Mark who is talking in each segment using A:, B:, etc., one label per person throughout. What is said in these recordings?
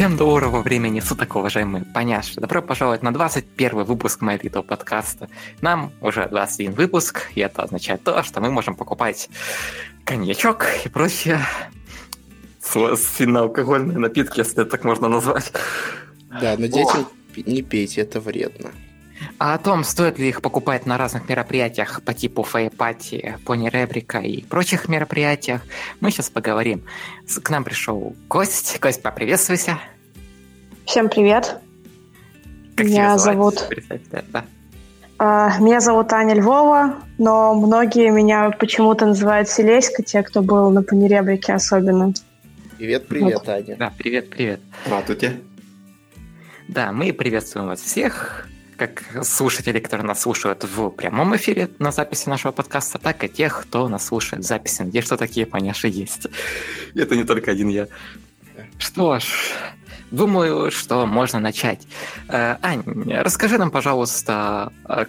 A: Всем доброго времени суток, уважаемые поняши. Добро пожаловать на 21 выпуск Little подкаста. Нам уже 21 выпуск, и это означает то, что мы можем покупать коньячок и прочие сильноалкогольные напитки, если это так можно назвать.
B: Да, но детям не пейте, это вредно.
A: А о том, стоит ли их покупать на разных мероприятиях по типу фейпати, пони ребрика и прочих мероприятиях, мы сейчас поговорим. К нам пришел гость. Гость, поприветствуйся.
C: Всем привет.
A: Как
C: меня зовут... Да. Uh, меня зовут Аня Львова, но многие меня почему-то называют Селеська, те, кто был на Понеребрике особенно.
B: Привет, привет, вот. Аня.
A: Да, привет, привет.
B: Здравствуйте.
A: Да, мы приветствуем вас всех как слушателей, которые нас слушают в прямом эфире на записи нашего подкаста, так и тех, кто нас слушает в записи, где что такие поняши есть. Это не только один я. Что ж, думаю, что можно начать. Э, Ань, расскажи нам, пожалуйста, а,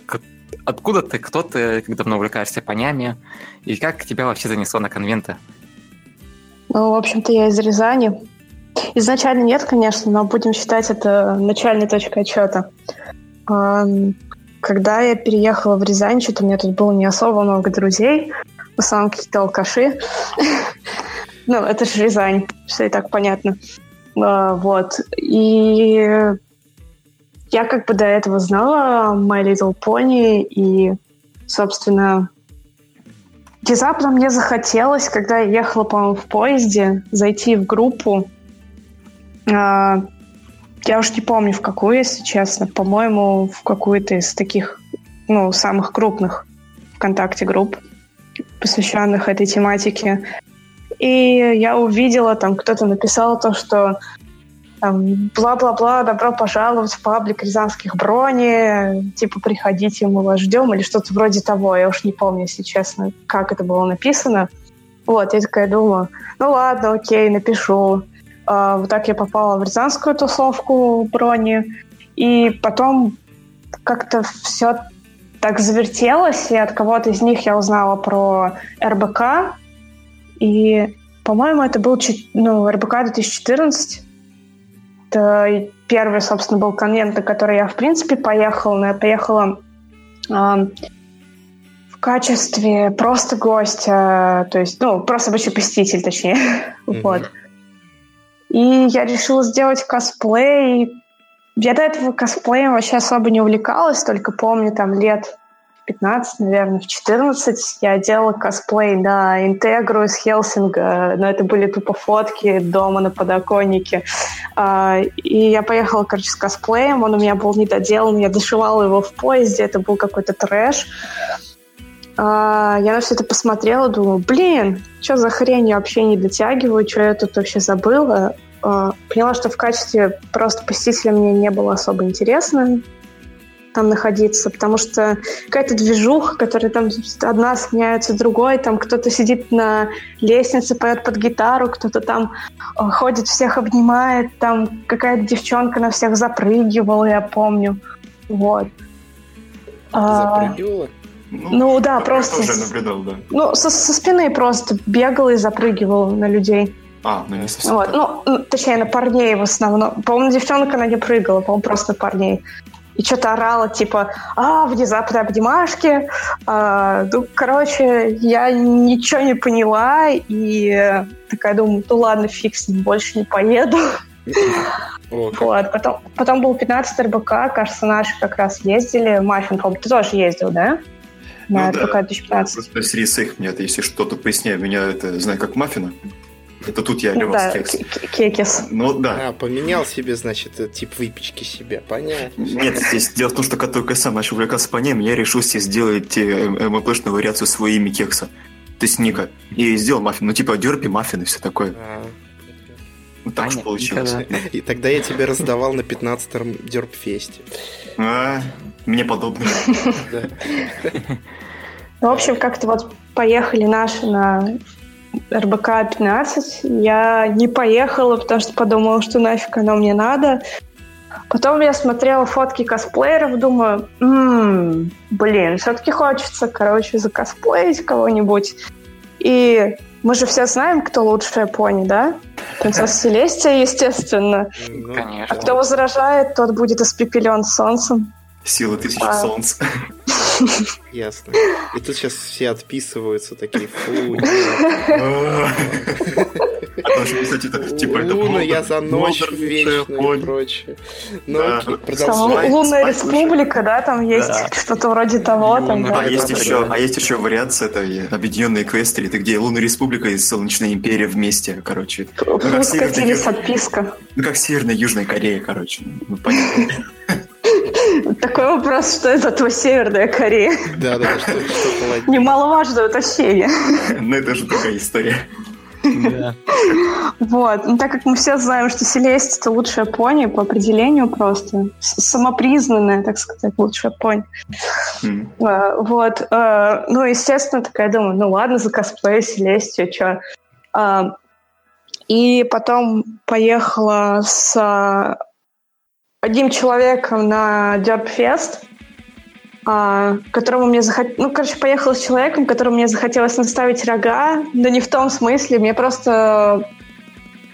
A: откуда ты, кто ты, как давно увлекаешься понями, и как тебя вообще занесло на конвенты?
C: Ну, в общем-то, я из Рязани. Изначально нет, конечно, но будем считать это начальной точкой отчета. Когда я переехала в Рязань, что-то у меня тут было не особо много друзей. В основном какие-то алкаши. Ну, это же Рязань, все и так понятно. А, вот. И я как бы до этого знала My Little Pony, и, собственно, внезапно мне захотелось, когда я ехала, по-моему, в поезде, зайти в группу а, я уж не помню, в какую, если честно. По-моему, в какую-то из таких, ну, самых крупных ВКонтакте групп, посвященных этой тематике. И я увидела, там кто-то написал то, что бла-бла-бла, добро пожаловать в паблик Рязанских брони, типа, приходите, мы вас ждем, или что-то вроде того. Я уж не помню, если честно, как это было написано. Вот, я такая думаю, ну ладно, окей, напишу. А, вот так я попала в рязанскую тусовку брони. И потом как-то все так завертелось, и от кого-то из них я узнала про РБК. И, по-моему, это был ну, РБК 2014. Это первый, собственно, был конвент, на который я, в принципе, поехала. Но я поехала э, в качестве просто гостя, то есть, ну, просто обычный посетитель, точнее. Mm-hmm. вот. И я решила сделать косплей. Я до этого косплеем вообще особо не увлекалась, только помню там лет 15, наверное, в 14 я делала косплей на Интегру из Хелсинга, но это были тупо фотки дома на подоконнике. А, и я поехала, короче, с косплеем, он у меня был недоделан, я дошивала его в поезде, это был какой-то трэш. А, я на все это посмотрела, думаю, блин, что за хрень, я вообще не дотягиваю, что я тут вообще забыла. А, поняла, что в качестве просто посетителя мне не было особо интересно там находиться, потому что какая-то движуха, которая там одна сменяется другой, там кто-то сидит на лестнице, поет под гитару, кто-то там а, ходит, всех обнимает, там какая-то девчонка на всех запрыгивала, я помню. Вот.
B: Запрыгивала?
C: Ну, ну да, просто...
B: тоже наблюдал, да.
C: Ну, со, со спины просто бегал и запрыгивал на людей.
B: А, ну не совсем.
C: Вот. Ну, ну, точнее, на парней в основном. По-моему, девчонка она не прыгала, по-моему, просто на парней. И что-то орала, типа, а, внезапно обнимашки. А, ну, короче, я ничего не поняла, и такая думаю, ну ладно, фиг с ним, больше не поеду. Вот, потом, потом был 15 РБК, кажется, наши как раз ездили. Маффин, по-моему, ты тоже ездил, да? На ну, РПК да. 2015.
B: Просто среди своих мне это, если что-то поясняю, меня это, знаю, как маффина. Это тут я Лева
C: да, кекс. кекис.
B: Ну да.
D: А, поменял себе, значит, тип выпечки себе, понятно.
B: Нет, здесь дело в том, что как только я сам начал увлекаться по ним, я решил себе сделать э, МПшную вариацию своего имя кекса. То есть Ника. И сделал маффин. Ну типа дерпи, маффин и все такое. А, ну, так уж получилось.
D: И тогда я тебе раздавал на 15-м дерпфесте.
B: А, мне подобное.
C: Ну, в общем, как-то вот поехали наши на РБК 15. Я не поехала, потому что подумала, что нафиг оно мне надо. Потом я смотрела фотки косплееров, думаю, м-м, блин, все-таки хочется, короче, закосплеить кого-нибудь. И мы же все знаем, кто лучшая пони, да? Принцесса Селестия, естественно.
D: Ну,
C: А
A: Конечно.
C: кто возражает, тот будет испепелен солнцем.
B: Сила тысячи
C: А.
B: солнц.
D: Ясно. И тут сейчас все отписываются, такие, фу.
B: А кстати, это, типа, это
D: Луна, я за ночь вечную и прочее. Ну,
B: спать-
C: Лунная республика, да, там есть что-то вроде того.
A: Луна.
B: А есть
A: это
B: еще, а есть еще вариация этой объединенной Эквестрии, это где Лунная Республика и Солнечная Империя вместе, короче. Ну, как
C: Вы
B: Северная
C: скатились
B: Ю-
C: отписка.
B: Ну, как Северная и Южная Корея, короче. Ну, понятно.
C: Такой вопрос, что это твоя Северная Корея.
D: Да, да, что, что.
C: Немаловажное уточнение.
B: Но это же другая история.
A: Да.
C: Вот. Ну, так как мы все знаем, что Селесть это лучшая пони по определению просто. Самопризнанная, так сказать, лучшая пони.
B: М.
C: А, Вот. а, Ну, естественно, такая думаю, ну ладно, за косплей Селестию, что. И потом поехала с одним человеком на Дёрпфест, а, которому мне захотелось... Ну, короче, поехала с человеком, которому мне захотелось наставить рога, но не в том смысле, мне просто...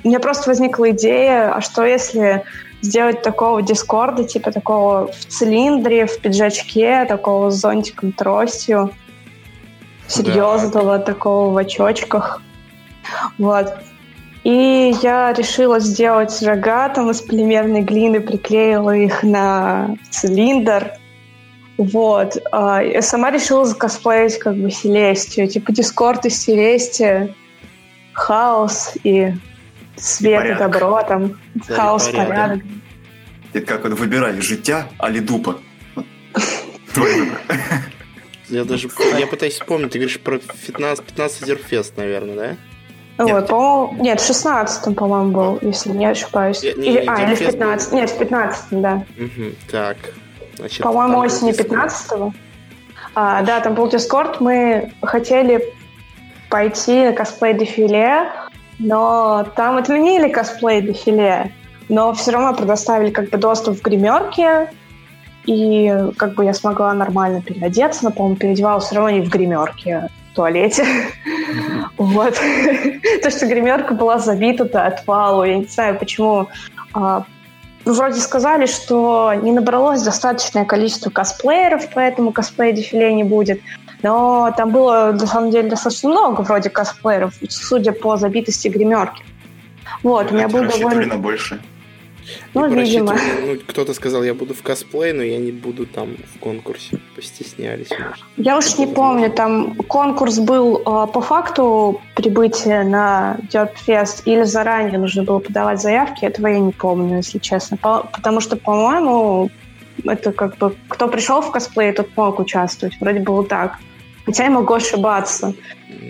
C: У меня просто возникла идея, а что если сделать такого дискорда, типа такого в цилиндре, в пиджачке, такого с зонтиком, тростью, серьезного, такого в очочках. Вот. И я решила сделать рога там из полимерной глины, приклеила их на цилиндр. Вот. А, Я сама решила закосплеить как бы Селестию. Типа Дискорд из Селестия. Хаос и свет и,
B: порядок.
C: добро там.
D: Да, и
C: Хаос,
D: порядок.
C: порядок.
B: Это как вот выбирали, життя, али дупа. Вот. Твой выбор.
D: Я даже я пытаюсь вспомнить, ты говоришь про 15, 15 Дерфест, наверное, да?
C: Вот, по-моему, нет, в 16 по-моему, был, если не ошибаюсь.
D: Не- не,
C: или,
D: не,
C: а, или в
D: Дерфест
C: 15 Нет, в 15 да.
D: Мгм, Так. Значит,
C: По-моему, осенью
D: был
C: 15-го. А, да, там был Дискорд. Мы хотели пойти на косплей-дефиле, но там отменили косплей-дефиле. Но все равно предоставили как бы доступ в гримерке, и как бы я смогла нормально переодеться, но, по-моему, переодевалась все равно не в гримерке, туалете. Вот. То, что гримерка была забита до отвалу. Я не знаю, почему а, ну, вроде сказали, что не набралось достаточное количество косплееров, поэтому косплей-дефиле не будет. Но там было, на самом деле, достаточно много вроде косплееров, судя по забитости гримерки. Вот, у меня был довольно...
B: больше.
C: Ну,
D: Типа
C: видимо.
D: ну, кто-то сказал, я буду в косплей, но я не буду там в конкурсе. Постеснялись, может.
C: Я уж не помню, там конкурс был э, по факту прибытия на Дёрпфест или заранее нужно было подавать заявки, этого я не помню, если честно. По- потому что, по-моему, это как бы кто пришел в косплей, тот мог участвовать. Вроде было так. Хотя я могу ошибаться.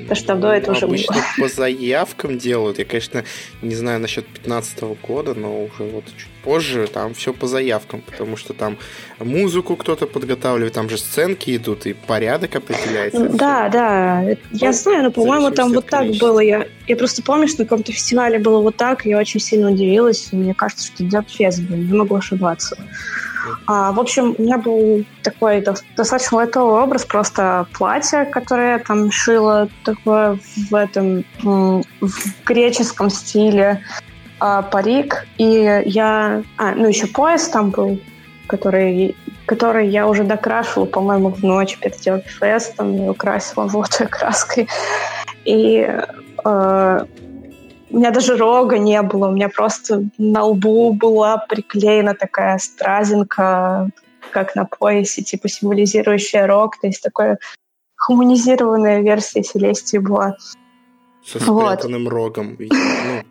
C: Да что до этого уже
D: Обычно
C: было.
D: по заявкам делают. Я, конечно, не знаю насчет 15 года, но уже вот чуть позже там все по заявкам, потому что там музыку кто-то подготавливает, там же сценки идут, и порядок определяется.
C: Да, да, я
D: Ну,
C: знаю, но, по-моему, там вот
D: от
C: так
D: количества.
C: было. Я, я просто помню, что на каком-то фестивале было вот так, и я очень сильно удивилась. и Мне кажется, что Дёрпфест был, не могу ошибаться. А, в общем, у меня был такой до- достаточно лайтовый образ, просто платье, которое я там шила, такое в этом в греческом стиле, а, парик, и я... А, ну еще пояс там был, который, который я уже докрашивала, по-моему, в ночь перед Дёрпфестом, и украсила золотой краской. И э, у меня даже рога не было, у меня просто на лбу была приклеена такая стразинка, как на поясе, типа символизирующая рог, то есть такая хуманизированная версия Селестии была.
D: Со
C: Вот.
D: спрятанным рогом. видимо. Ну,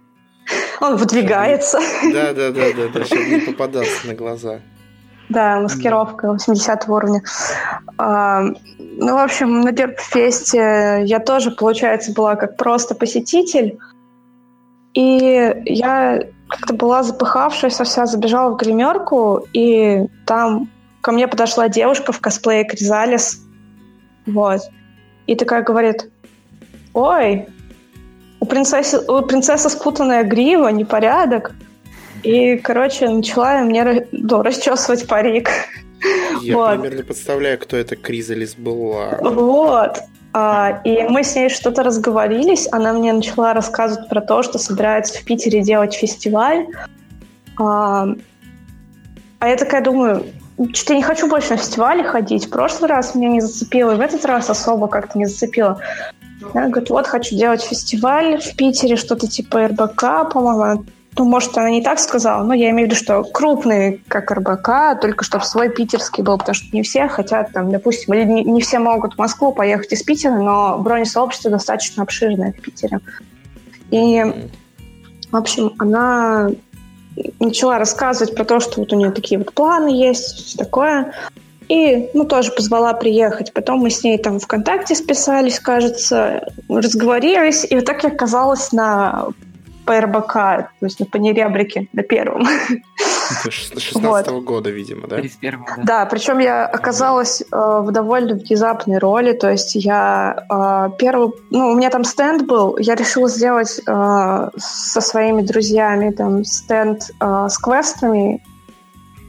C: Он выдвигается.
D: да, да, да, да, да, чтобы не попадаться на глаза.
C: Да, маскировка 80 уровня. А, ну, в общем, на Дерпфесте я тоже, получается, была как просто посетитель. И я как-то была запыхавшаяся вся, забежала в гримерку, и там ко мне подошла девушка в косплее Кризалис. Вот. И такая говорит, ой, у принцессы, у принцессы спутанная грива, непорядок. И, короче, начала мне ну, расчесывать парик.
D: Я вот. примерно представляю, кто это Кризалис была.
C: Вот. А, и мы с ней что-то разговорились. Она мне начала рассказывать про то, что собирается в Питере делать фестиваль. А, а я такая думаю, что-то я не хочу больше на фестивале ходить. В прошлый раз меня не зацепило, и в этот раз особо как-то не зацепило. Она говорит, вот, хочу делать фестиваль в Питере, что-то типа РБК, по-моему. Ну, может, она не так сказала, но я имею в виду, что крупный, как РБК, только чтобы свой питерский был, потому что не все хотят, там, допустим, или не, не все могут в Москву поехать из Питера, но бронесообщество достаточно обширное в Питере. И, в общем, она начала рассказывать про то, что вот у нее такие вот планы есть, все такое. И, ну, тоже позвала приехать. Потом мы с ней там ВКонтакте списались, кажется, разговорились. И вот так я оказалась на ПРБК, то есть на Панерябрике, на первом.
D: 16 -го года, видимо, да?
C: да? Да, причем я оказалась э, в довольно внезапной роли, то есть я э, первый, ну, у меня там стенд был, я решила сделать э, со своими друзьями там стенд э, с квестами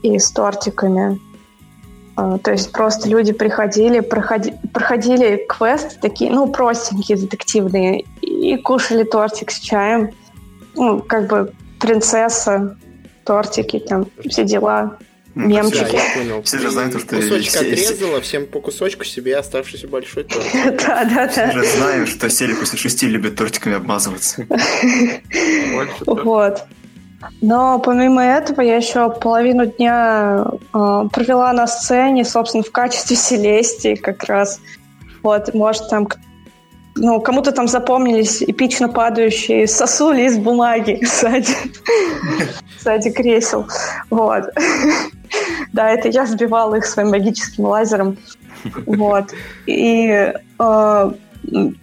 C: и с тортиками. Э, то есть просто люди приходили, проходи, проходили квесты такие, ну, простенькие, детективные, и кушали тортик с чаем. Ну, как бы принцесса, тортики, там, все дела, ну, мемчики. Да,
D: я понял. Все же знают, что Кусочек все, отрезала, всем по кусочку себе оставшийся большой торт.
C: Да, да, да.
B: Все же знают, что Сели после шести любит тортиками обмазываться.
C: Вот. Но помимо этого я еще половину дня э, провела на сцене, собственно, в качестве Селестии как раз. Вот, может, там ну, кому-то там запомнились эпично падающие сосули из бумаги сзади, сзади кресел. Вот. Да, это я сбивала их своим магическим лазером. Вот. И э,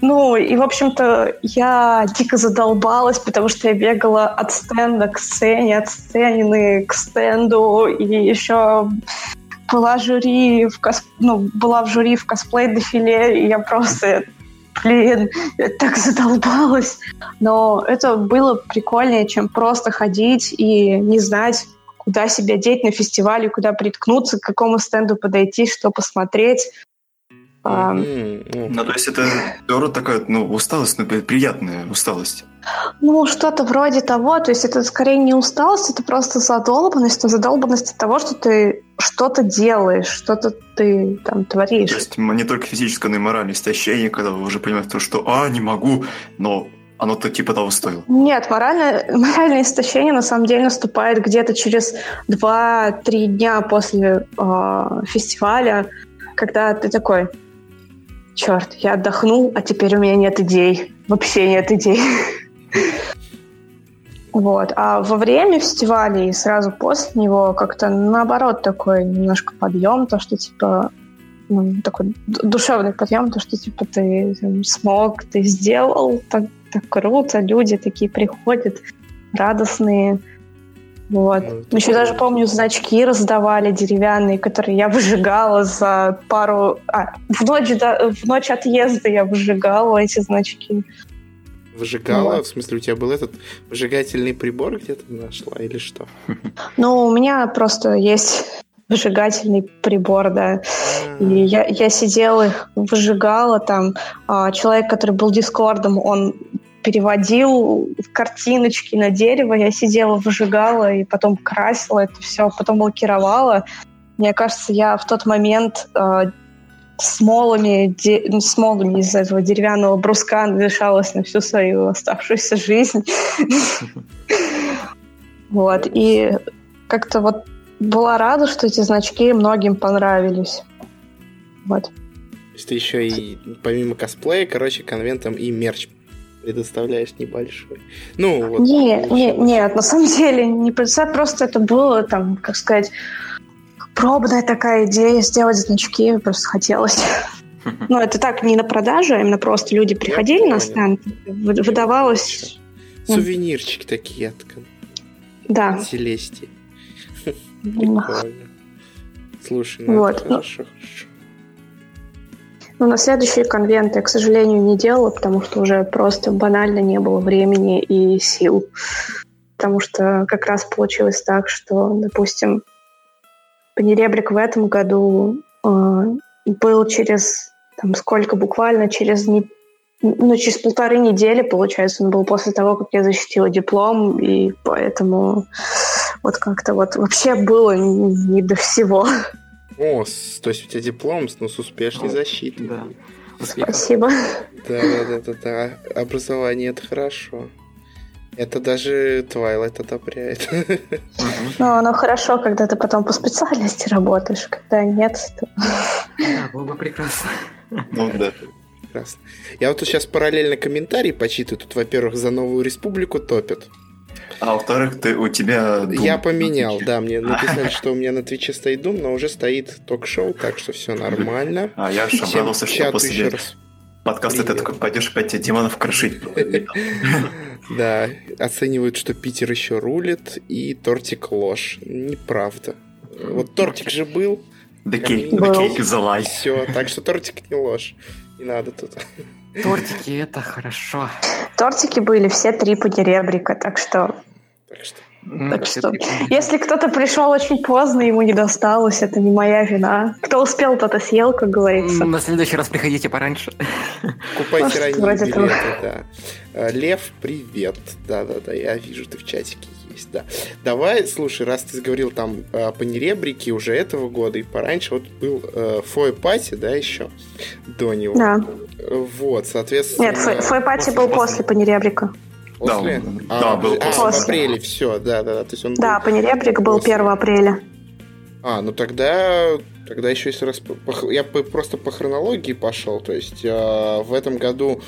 C: ну, и, в общем-то, я дико задолбалась, потому что я бегала от стенда к сцене, от сцены к стенду, и еще была жюри в кос... ну, была в жюри в косплей-дефиле, и я просто блин, я так задолбалась. Но это было прикольнее, чем просто ходить и не знать, куда себя деть на фестивале, куда приткнуться, к какому стенду подойти, что посмотреть.
B: Ну, то есть это наоборот такая, ну, усталость, но приятная усталость.
C: Ну, что-то вроде того. То есть это скорее не усталость, это просто задолбанность, но задолбанность от того, что ты что-то делаешь, что-то ты там творишь. То
B: есть не только физическое, но и моральное истощение, когда вы уже понимаете, что «а, не могу», но оно-то типа того стоило.
C: Нет, моральное, моральное истощение на самом деле наступает где-то через 2-3 дня после э, фестиваля, когда ты такой, черт, я отдохнул, а теперь у меня нет идей. Вообще нет идей. Вот. А во время фестиваля и сразу после него как-то наоборот такой немножко подъем, то, что типа ну, такой душевный подъем, то, что типа ты там, смог, ты сделал, так, так круто, люди такие приходят радостные, вот. Ну, Еще даже помню, значки раздавали деревянные, которые я выжигала за пару... А, в ночь, да, в ночь отъезда я выжигала эти значки.
D: Выжигала? Вот. В смысле, у тебя был этот выжигательный прибор где-то нашла или что?
C: Ну, у меня просто есть выжигательный прибор, да. И я, я сидела, выжигала там. А, человек, который был дискордом, он переводил картиночки на дерево, я сидела, выжигала и потом красила это все, потом лакировала. Мне кажется, я в тот момент э, смолами, де, ну, смолами из этого деревянного бруска надышалась на всю свою оставшуюся жизнь. Вот, и как-то вот была рада, что эти значки многим понравились. Вот.
D: То есть ты еще и помимо косплея, короче, конвентом и мерч предоставляешь небольшой. Ну, вот.
C: Не, не, нет, на самом деле не представь, просто это было там, как сказать, пробная такая идея сделать значки, просто хотелось. Ну, это так не на продажу, а именно просто люди приходили на стенд, выдавалось...
D: Сувенирчики такие от
C: да.
D: Селестии. Прикольно. Слушай, ну вот. хорошо, хорошо.
C: Но на следующие конвенты к сожалению, не делала, потому что уже просто банально не было времени и сил. потому что как раз получилось так, что, допустим, Панеребрик в этом году э, был через там сколько буквально через не, ну, через полторы недели, получается, он был после того, как я защитила диплом, и поэтому вот как-то вот вообще было не до всего.
D: О, то есть у тебя диплом ну, с успешной защитой.
A: Да.
C: Спасибо.
D: Да, да, да, да, да. Образование это хорошо. Это даже Twilight одобряет.
C: Ну, оно хорошо, когда ты потом по специальности работаешь, когда нет, то...
A: Да, было бы прекрасно.
B: Ну да.
D: Прекрасно. Я вот тут сейчас параллельно комментарии почитаю. Тут, во-первых, за новую республику топят.
B: А во-вторых, ты у тебя... Doom
D: Я поменял, да, мне написали, что у меня на Твиче стоит Doom, но уже стоит ток-шоу, так что все нормально.
B: А я
D: Всем
B: обрадовался, что после подкаста ты такой пойдешь опять тебе демонов крошить.
D: Да, оценивают, что Питер еще рулит, и тортик ложь. Неправда. Вот тортик же был,
B: the cake is a lie.
D: все, так что тортик не ложь. Не надо тут.
A: Тортики это хорошо.
C: Тортики были все три подеребрика, так что
D: Так что
A: М,
C: Так что, если кто-то пришел очень поздно, ему не досталось, это не моя вина. Кто успел, тот и съел, как говорится.
A: На следующий раз приходите пораньше.
D: Покупайте
C: Может,
D: ранние билеты, да. Э, Лев, привет. Да-да-да, я вижу, ты в чатике есть, да. Давай, слушай, раз ты говорил там э, по неребрике уже этого года и пораньше, вот был э, Фой Пати, да, еще до него.
C: Да.
D: Вот, соответственно...
C: Нет, фой- фойпати был после Панеребрика.
D: После?
B: Да,
D: А,
B: да, был
D: а,
C: после.
D: в апреле, все, да-да-да. То есть он
C: Да,
D: был-
C: Панеребрик был
D: После.
C: 1 апреля.
D: А, ну тогда, тогда еще если раз... Я просто по хронологии пошел, то есть э, в этом году,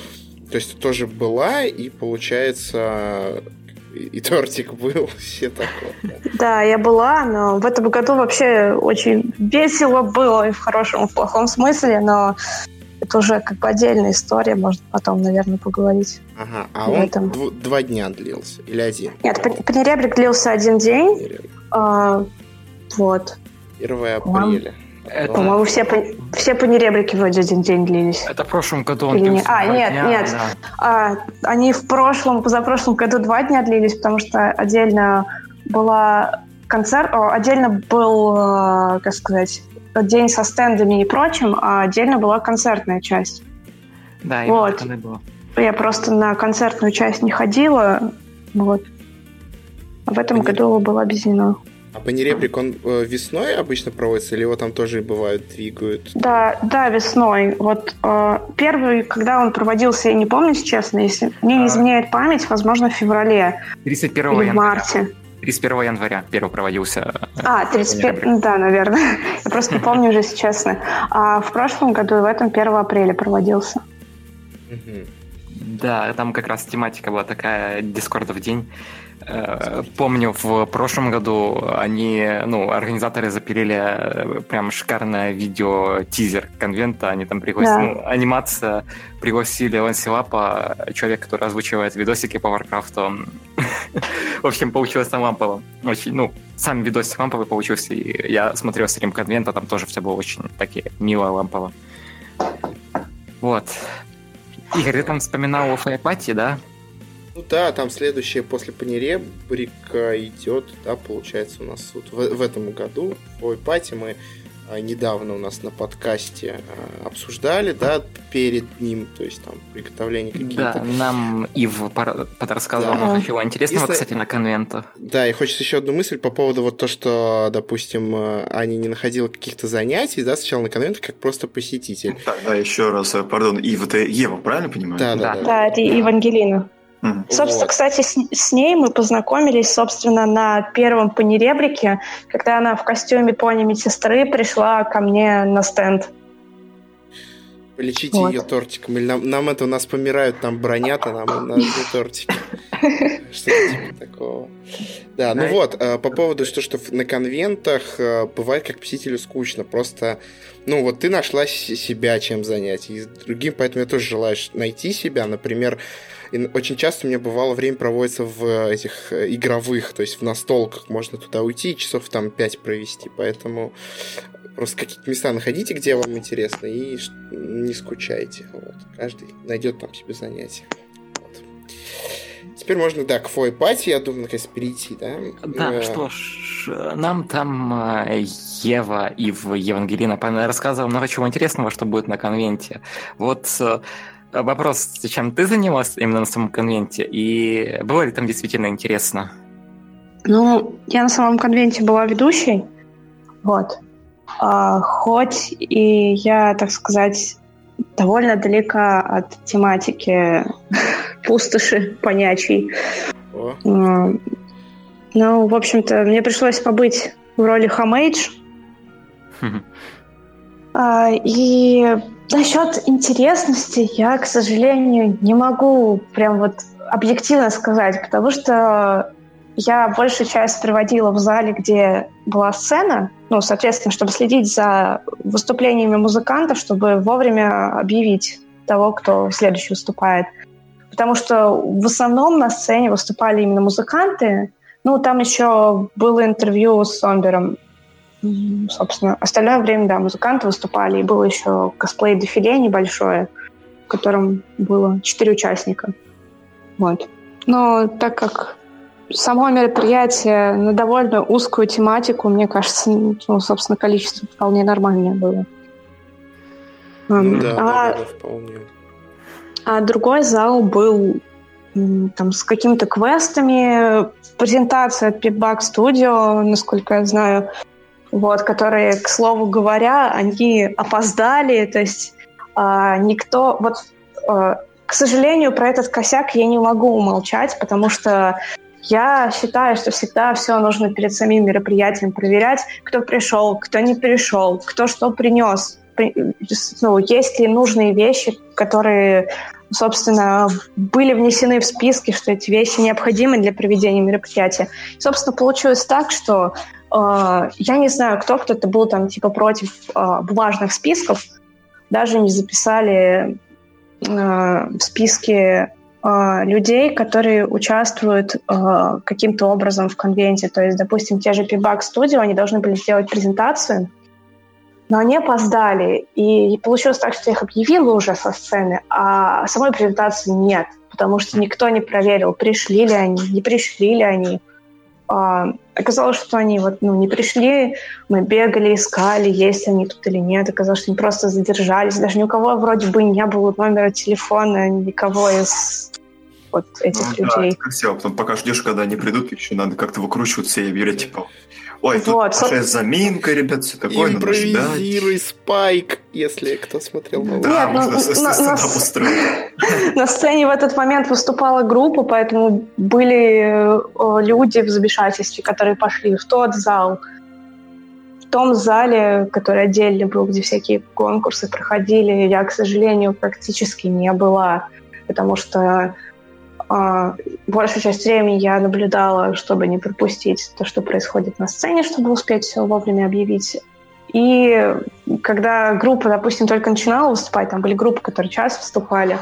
D: то есть тоже была, и получается и тортик был, все такое. да.
C: Да, я была, но в этом году вообще очень весело было и в хорошем, и в плохом смысле, но это уже как бы отдельная история, можно потом, наверное, поговорить.
D: Ага, а
C: В
D: он
C: этом.
D: дв- два дня длился, или один?
C: Нет, Панеребрик длился один день, а, вот.
D: 1 апреля.
A: Это,
C: По-моему, все, все панеребрики вроде один день длились.
A: это в прошлом году он
C: Или не-
A: длился
C: а, нет,
A: дня,
C: нет.
A: да.
C: А, они в прошлом, позапрошлом году два дня длились, потому что отдельно была концерт, о, отдельно был, э, как сказать, день со стендами и прочим, а отдельно была концертная часть.
A: Да, именно
C: Вот.
A: так и было.
C: Я просто на концертную часть не ходила, вот. А в этом
D: Понятно.
C: году было объединено.
D: А панеребрик, он э, весной обычно проводится, или его там тоже бывают, двигают?
C: Да, да, весной. Вот э, первый, когда он проводился, я не помню, если честно, если мне не
A: А.
C: изменяет память, возможно, в феврале
A: 31
C: или в
A: января.
C: марте.
A: 31 января первый проводился. э,
C: А, 31, да, наверное. Я просто не помню уже, если честно. А в прошлом году и в этом 1 апреля проводился.
A: Да, там как раз тематика была такая, Дискордов день. Э, Помню, в прошлом году они, ну, организаторы запилили э, прям шикарное видео, тизер конвента. Они там пригласили,
C: Да.
A: ну, анимация, пригласили Ланси Лапа, человек, который озвучивает видосики по Варкрафту. В общем, получилось там лампово. Очень, ну, сам видосик ламповый получился. И я смотрел стрим конвента, там тоже все было очень таки мило лампово. Вот. Игорь, ты там вспоминал о Файпати, да?
D: Ну да, там следующее после панеребрика идет, да, получается, у нас вот в, в этом году в пати мы недавно у нас на подкасте а, обсуждали, да, перед ним, то есть там приготовление
A: Да,
D: какие-то.
A: нам Ив подрассказывал
D: Да.
A: много чего интересного,
D: Если-
A: кстати, на конвенту.
D: Да, и хочется еще одну мысль по поводу вот то, что, допустим, э, Аня не находила каких-то занятий, да, сначала на конвенте как просто посетитель.
B: Так, да, еще раз, э, пардон, Ива, ты Ева, правильно понимаю?
D: Да, да,
A: Да.
D: да.
C: Да, это Евангелина.
B: Мгм.
C: Собственно,
D: Вот.
C: кстати, с, с ней мы познакомились, собственно, на первом панеребрике, когда она в костюме пони медсестры пришла ко мне на стенд.
D: Полечите
C: Вот.
D: ее тортиком. Или нам, нам это у нас помирают, там бронят, а нам надо тортики. Что-то типа такого. Да, ну вот, э, по поводу, что, что на конвентах э, бывает как посетителю скучно. Просто, ну вот ты нашла себя чем занять. И с другим, поэтому я тоже желаю найти себя. Например, и очень часто у меня бывало время проводится в э, этих э, игровых, то есть в настолках. Можно туда уйти и часов там 5 провести. Поэтому просто какие-то места находите, где вам интересно, и не скучайте. Вот. Каждый найдет там себе занятие. Теперь можно, да, к Фой Пати, я думаю, наконец перейти, да?
A: Да,
D: Э,
A: что ж, нам там э, Ева и в Евангелина рассказывала много чего интересного, что будет на конвенте. Вот вопрос, чем ты занималась именно на самом конвенте, и было ли там действительно интересно?
C: Ну, я на самом конвенте была ведущей, вот. А, хоть и я, так сказать, довольно далека от тематики пустоши понячей.
D: о,
C: Ну, в общем-то, мне пришлось побыть в роли Хамейдж. А, И насчет интересности я, к сожалению, не могу прям вот объективно сказать, потому что я большую часть проводила в зале, где была сцена, ну, соответственно, чтобы следить за выступлениями музыкантов, чтобы вовремя объявить того, кто следующий выступает. Потому что в основном на сцене выступали именно музыканты. Ну, там еще было интервью с Сомбером. Собственно, остальное время, да, музыканты выступали. И было еще косплей-дефиле небольшое, в котором было четыре участника. Вот. Но так как само мероприятие на довольно узкую тематику, мне кажется, ну, собственно, количество вполне нормальное было.
D: ну да,
C: а-
D: да, да, вполне.
C: а другой зал был там с какими-то квестами, презентация от Pitback Studio, насколько я знаю, вот, которые, к слову говоря, они опоздали, то есть а, никто... Вот, а, к сожалению, про этот косяк я не могу умолчать, потому что я считаю, что всегда все нужно перед самим мероприятием проверять, кто пришел, кто не пришел, кто что принес, при- ну, есть ли нужные вещи, которые собственно, были внесены в списки, что эти вещи необходимы для проведения мероприятия. И, собственно, получилось так, что э, я не знаю, кто кто-то был там типа против э, бумажных списков, даже не записали э, в списке э, людей, которые участвуют э, каким-то образом в конвенте. То есть, допустим, те же P-Bug Studio, они должны были сделать презентацию, но они опоздали. И получилось так, что я их объявила уже со сцены, а самой презентации нет, потому что никто не проверил, пришли ли они, не пришли ли они. А, оказалось, что они вот, ну, не пришли, мы бегали, искали, есть они тут или нет. Оказалось, что они просто задержались. Даже ни у кого вроде бы не было номера телефона, никого из вот этих
B: Ну да,
C: людей.
B: это как всегда, потом пока ждешь, когда они придут, еще надо как-то выкручиваться и объявлять, типа, ой, тут
C: Вот,
B: большая заминка, ребят, все такое.
D: Импровизируй, Спайк, если кто смотрел новый.
B: Да,
C: Нет, ну,
B: можно с-
C: на- на-
B: устроить.
C: На сцене в этот момент выступала группа, поэтому были э, люди в замешательстве, которые пошли в тот зал, в том зале, который отдельно был, где всякие конкурсы проходили. Я, к сожалению, практически не была, потому что большую часть времени я наблюдала, чтобы не пропустить то, что происходит на сцене, чтобы успеть все вовремя объявить. И когда группа, допустим, только начинала выступать, там были группы, которые час выступали,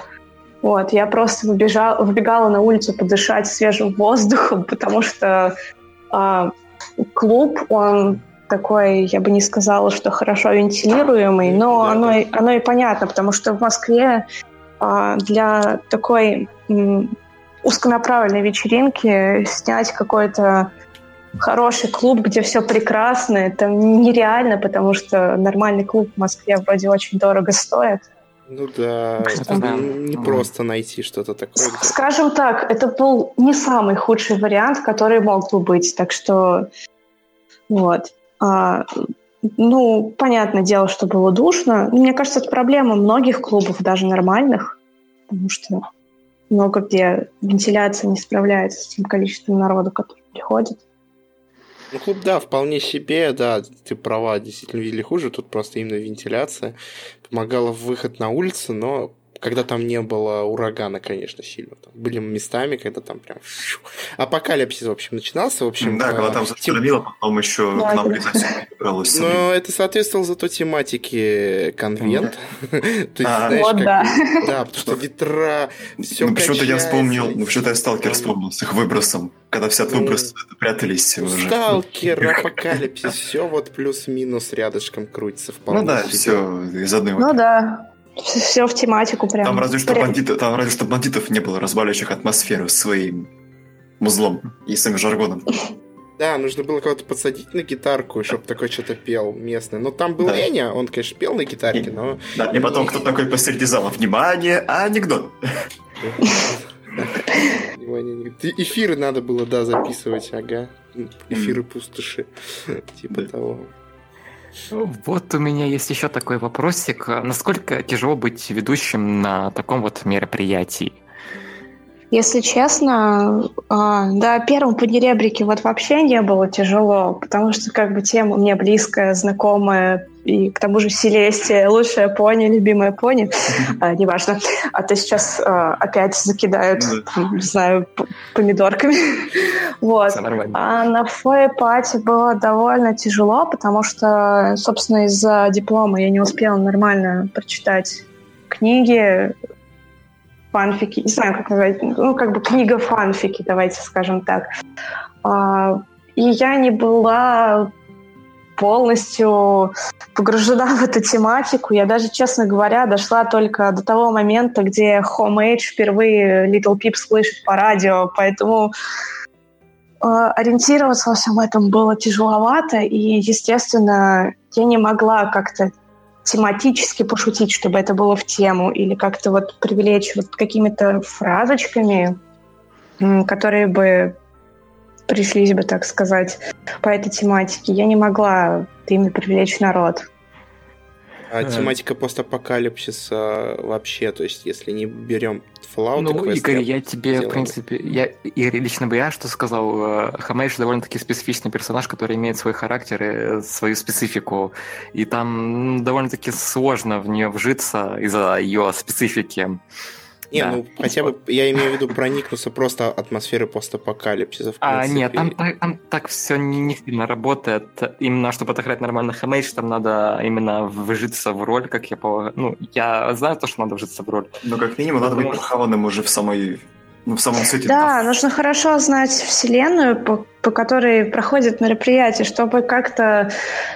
C: вот, я просто выбежала, выбегала на улицу подышать свежим воздухом, потому что а, клуб, он такой, я бы не сказала, что хорошо вентилируемый, но
D: Да,
C: оно,
D: да.
C: оно и понятно, потому что в Москве а, для такой узконаправленной вечеринки снять какой-то хороший клуб, где все прекрасно, это нереально, потому что нормальный клуб в Москве вроде очень дорого стоит.
D: Ну да, это
A: там?
D: не просто найти что-то такое. где-
C: Скажем так, это был не самый худший вариант, который мог бы быть. Так что вот. А, ну, понятное дело, что было душно. Мне кажется, это проблема многих клубов, даже нормальных, потому что много где вентиляция не справляется с тем количеством народа, который приходит.
D: Ну, клуб, да, вполне себе, да, ты права, действительно видели хуже, тут просто именно вентиляция помогала в выход на улицу, но когда там не было урагана, конечно, сильно. Там были местами, когда там прям фью, апокалипсис, в общем, начинался, в общем.
B: Да, когда
D: э,
B: там
D: тем-
B: застромило, потом еще
C: Да,
B: к нам
C: да.
B: летать перебралось.
D: Но это соответствовало зато тематике конвент. То есть,
B: А.
D: знаешь, как
C: да.
D: потому что ветра, все
B: Ну, почему-то я вспомнил, ну, почему-то я сталкер вспомнил с их выбросом, когда все от выброса прятались уже.
D: Сталкер, апокалипсис, все вот плюс-минус рядышком крутится вполне
B: Ну да, все из одной
C: Ну да. Все в тематику прям.
B: Там разве что,
C: Прям-
B: бандиты, там разве что бандитов не было, разбавляющих атмосферу своим музлом и своим жаргоном.
D: Да, нужно было кого-то подсадить на гитарку, чтобы такой что-то пел местный. Ну, там был
B: Да.
D: Леня, он, конечно, пел на гитарке, но...
B: Да, и потом кто такой посреди зала? Внимание, анекдот!
D: Внимание, не- Ты- Эфиры надо было, да, записывать, ага. Эфиры пустоши. Типа
B: Да.
D: того.
A: Вот у меня есть еще такой вопросик. Насколько тяжело быть ведущим на таком вот мероприятии?
C: Если честно, а, да, первым поднеребрике вот вообще не было тяжело, потому что как бы тема мне близкая, знакомая, и к тому же Селестия, лучшая пони, любимая пони, а, неважно. А то сейчас а, опять закидают,
B: Да.
C: не знаю, помидорками. Вот. А на флэп-пати было довольно тяжело, потому что, собственно, из-за диплома я не успела нормально прочитать книги, фанфики, не знаю, как назвать, ну, как бы книга фанфики, давайте скажем так. А, И я не была полностью погружена в эту тематику. Я даже, честно говоря, дошла только до того момента, где Homage впервые Littlepip слышит по радио, поэтому э, ориентироваться во всем этом было тяжеловато, и, естественно, я не могла как-то тематически пошутить, чтобы это было в тему, или как-то вот привлечь вот какими-то фразочками, которые бы пришлись бы, так сказать, по этой тематике. Я не могла ими привлечь народ.
D: А
A: Э.
D: тематика постапокалипсиса вообще, то есть если не берем Fallout
A: Ну,
D: Quest,
A: Игорь, я тебе,
D: сделали.
A: в принципе, я и лично бы я что сказал, э, Хамейш довольно-таки специфичный персонаж, который имеет свой характер и свою специфику, и там довольно-таки сложно в нее вжиться из-за ее специфики.
D: Не,
A: Да.
D: ну хотя бы, я имею в виду проникнуться просто атмосферой постапокалипсиса, в
A: А,
D: принципе.
A: нет, там, так- там так все не, не сильно работает. Именно чтобы отыграть нормально Хамейш, там надо именно вжиться в роль, как я полагаю. Ну, я знаю то, что надо вжиться в роль.
B: Ну, как минимум, надо быть прохаванным уже в самой... Ну, в самом сете.
C: Да, нужно хорошо знать вселенную, по, по которой проходит мероприятие, чтобы как-то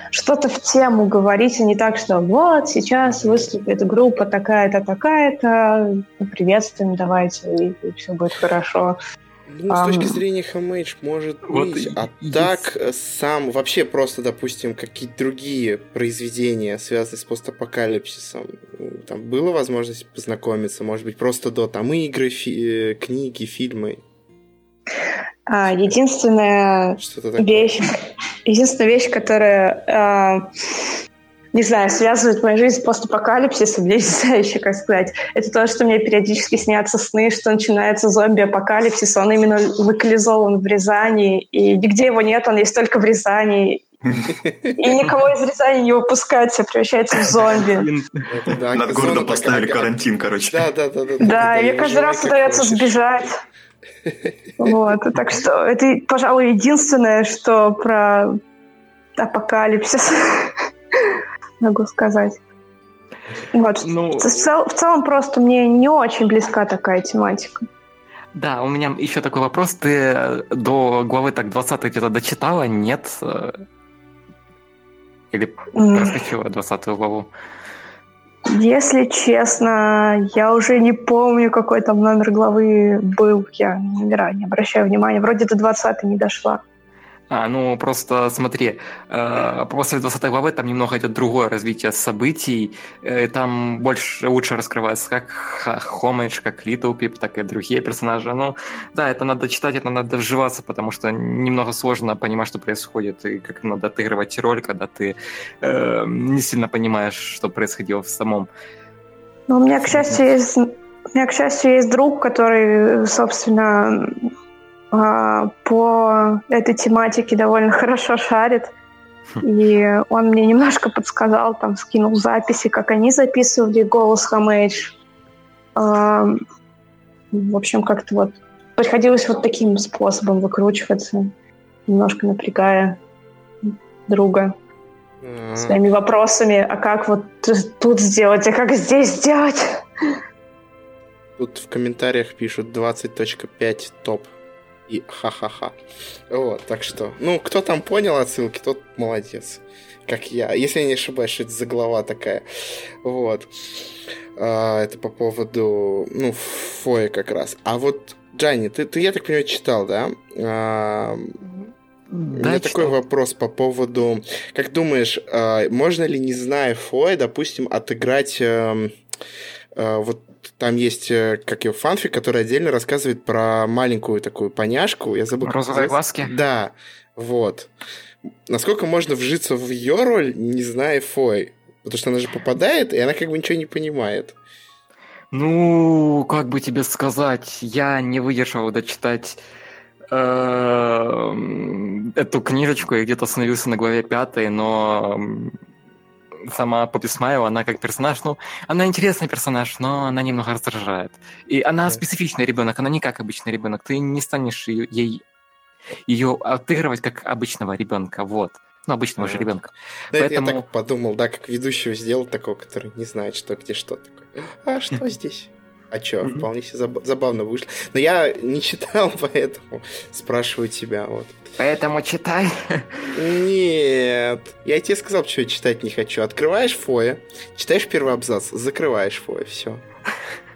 C: что-то в тему говорить, а не так, что вот сейчас выступит группа такая-то, такая-то, приветствуем, давайте, и, все будет хорошо.
D: Ну, с точки зрения Homage может
A: Вот
D: быть,
A: и-
D: а
A: и
D: так э, сам, вообще просто, допустим, какие-то другие произведения, связанные с постапокалипсисом, там была возможность познакомиться, может быть, просто до, там, игры, фи- э, книги, фильмы,
C: А, единственная вещь, единственная вещь, которая, а, не знаю, связывает мою жизнь с постапокалипсисом, я не знаю еще, как сказать, это то, что мне периодически снятся сны, что начинается зомби-апокалипсис, он именно локализован в Рязани, и нигде его нет, он есть только в Рязани, и никого из Рязани не выпускают, все превращается в зомби.
B: Над городом поставили карантин, короче.
D: Да, да, да, да.
C: Да, и каждый раз удается сбежать. Вот, так что это, пожалуй, единственное, что про апокалипсис могу сказать. Вот.
A: Ну,
C: В, цел- в целом просто мне не очень близка такая тематика.
A: да, у меня еще такой вопрос. Ты э, до главы так 20 где-то дочитала? Нет? Э, Или
C: М,
A: проскочила 20 главу?
C: Если честно, я уже не помню, какой там номер главы был. Я номера не обращаю внимания. Вроде до 20 не дошла.
A: А, ну просто смотри, э, после 20 главы там немного идет другое развитие событий, э, там больше лучше раскрывается как Хомэдж, как Литл Пип, так и другие персонажи. Ну, да, это надо читать, это надо вживаться, потому что немного сложно понимать, что происходит, и как надо отыгрывать роль, когда ты э, не сильно понимаешь, что происходило в самом.
C: Но у меня, к счастью, есть, у меня, к счастью, есть друг, который, собственно, по этой тематике довольно хорошо шарит. И он мне немножко подсказал, там, скинул записи, как они записывали голос Хамэйдж. А, В общем, как-то вот приходилось вот таким способом выкручиваться, немножко напрягая друга
D: А,
C: своими вопросами, а как вот тут сделать, а как здесь сделать?
D: Тут в комментариях пишут 20.5 топ. И ха-ха-ха. Вот, так что, ну, кто там понял отсылки, тот молодец. Как я. Если я не ошибаюсь, что это за глава такая. Вот. А, это по поводу, ну, Фоя как раз. А вот, Джанни, ты, ты я так понимаю, читал, да? А, у меня
A: Да,
D: такой вопрос по поводу, как думаешь, а, можно ли, не зная Фоя, допустим, отыграть эм, э, вот там есть, э, как его, фанфик, который отдельно рассказывает про маленькую такую поняшку, я забыл.
A: Розовые глазки?
D: Да, вот. Насколько можно вжиться в ее роль, не зная Фой? Потому что она же попадает, и она как бы ничего не понимает.
A: Ну, как бы тебе сказать, я не выдержал дочитать эм, эту книжечку, я где-то остановился на главе пятой, но сама Поппи Смайл, она как персонаж, ну, она интересный персонаж, но она немного раздражает. И она
D: Да.
A: специфичный ребенок, она не как обычный ребенок, ты не станешь ее, ей ее отыгрывать как обычного ребенка, вот. Ну, обычного же
D: Ага.
A: ребенка.
D: Да, это я
A: Поэтому-
D: так подумал, да, как ведущего сделал такого, который не знает, что где что такое. А что здесь? А чё, вполне себе заб- забавно вышло. Но я не читал, поэтому спрашиваю тебя. Вот.
A: Поэтому читай.
D: Нет. Я тебе сказал, что я читать не хочу. Открываешь фоя, читаешь первый абзац, закрываешь фоя, все.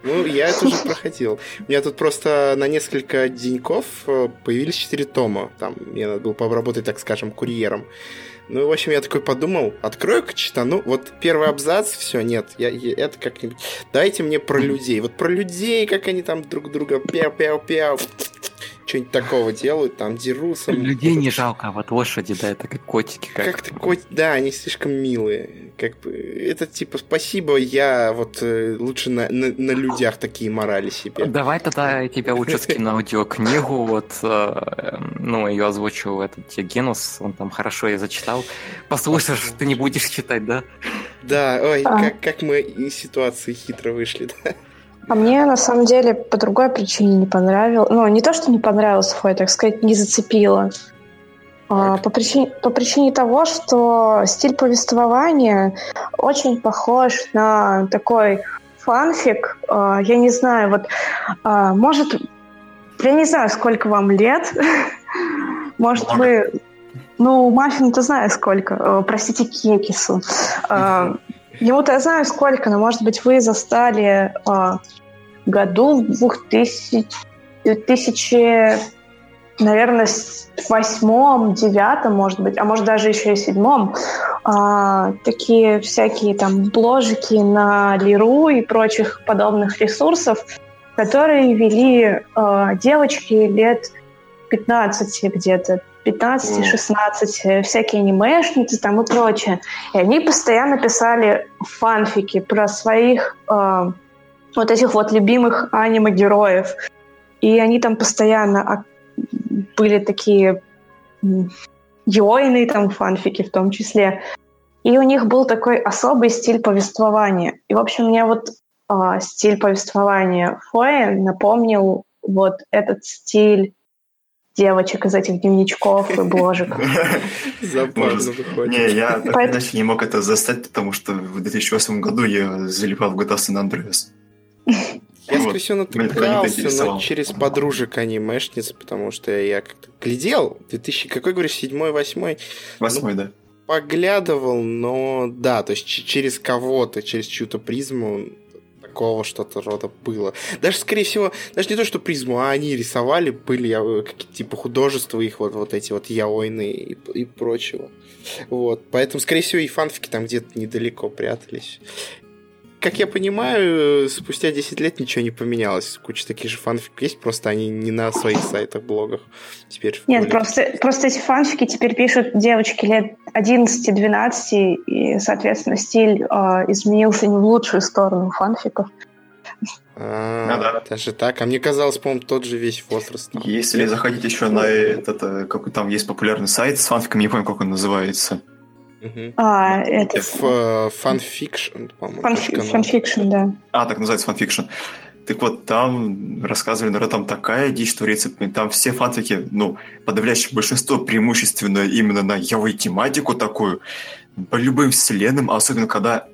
D: Ну, я это уже проходил. У меня тут просто на несколько деньков э, появились 4 тома. Там мне надо было поработать, так скажем, курьером. Ну, в общем, я такой подумал, открою-ка читану. Вот первый абзац, все, нет, я, я- это как-нибудь... Дайте мне про людей. Вот про людей, как они там друг друга пяу-пяу-пяу, что-нибудь такого делают, там дерутся.
A: Людей не жалко, а вот лошади, да, это как котики. Как...
D: Как-то кот, да, они слишком милые. Как бы это типа спасибо, я вот э, лучше на, на, на людях такие морали себе.
A: Давай тогда я тебе лучше скину аудиокнигу, вот, э, ну, ее озвучил этот тебе Генус, он там хорошо ее зачитал. Послушаешь, ты не будешь читать, да?
D: Да, ой,
C: А.
D: как, как мы из ситуации хитро вышли, да.
C: А мне на самом деле по другой причине не понравилось. Ну, не то, что не понравился Фой, так сказать, не зацепило. А, по, причине, по причине того, что стиль повествования очень похож на такой фанфик. А, я не знаю, вот, а, может, я не знаю, сколько вам лет. Может, вы... Ну, Маффин-то знаю сколько. Э, Простите, Кекису. Ему-то я знаю сколько, но, может быть, вы застали а, году в 2000, 2000, наверное, с восьмом, девятом, может быть, а может даже еще и седьмом, а, такие всякие там бложики на Лиру и прочих подобных ресурсов, которые вели а, девочки лет 15 где-то, 15-16, всякие анимешницы там и прочее. И они постоянно писали фанфики про своих э, вот этих вот любимых аниме-героев. И они там постоянно а, были такие йойные там фанфики в том числе. И у них был такой особый стиль повествования. И, в общем, мне вот э, стиль повествования Фоя напомнил вот этот стиль девочек из этих дневничков и бложек.
D: Забавно
B: Ужас.
D: выходит.
B: Не, я иначе не мог это застать, потому что в 2008 году я залипал в GTA San Andreas.
D: Я, скорее всего, натыкался, но через подружек анимешниц, потому что я как-то глядел, 2000, какой, говоришь, седьмой, восьмой,
B: Восьмой, да.
D: поглядывал, но да, то есть через кого-то, через чью-то призму такого что-то рода было. Даже, скорее всего, даже не то, что призму, а они рисовали, были я- какие-то типа художества их, вот, вот эти вот яойны и, и прочего. Вот, поэтому, скорее всего, и фанфики там где-то недалеко прятались. Как я понимаю, спустя 10 лет ничего не поменялось. Куча таких же фанфиков есть, просто они не на своих сайтах, блогах. Теперь
C: Нет, просто, просто эти фанфики теперь пишут девочки лет 11-12, и, соответственно, стиль э, изменился не в лучшую сторону фанфиков.
D: А,
B: Ну да.
D: Даже так. А мне казалось, по-моему, тот же весь возраст. там.
B: Если заходить еще на этот, э, какой там есть популярный сайт с фанфиками, не помню, как он называется.
C: А, это
D: Ф- э, Фанфикшн, по-моему.
C: фанфи-
D: ну.
C: фанфикшн, да.
B: А, так называется фанфикшн. Так вот, там рассказывали, наверное, там такая дичь творится. Там все фанфики, ну, подавляющее большинство преимущественно именно на яой тематику такую, по любым вселенным, а особенно когда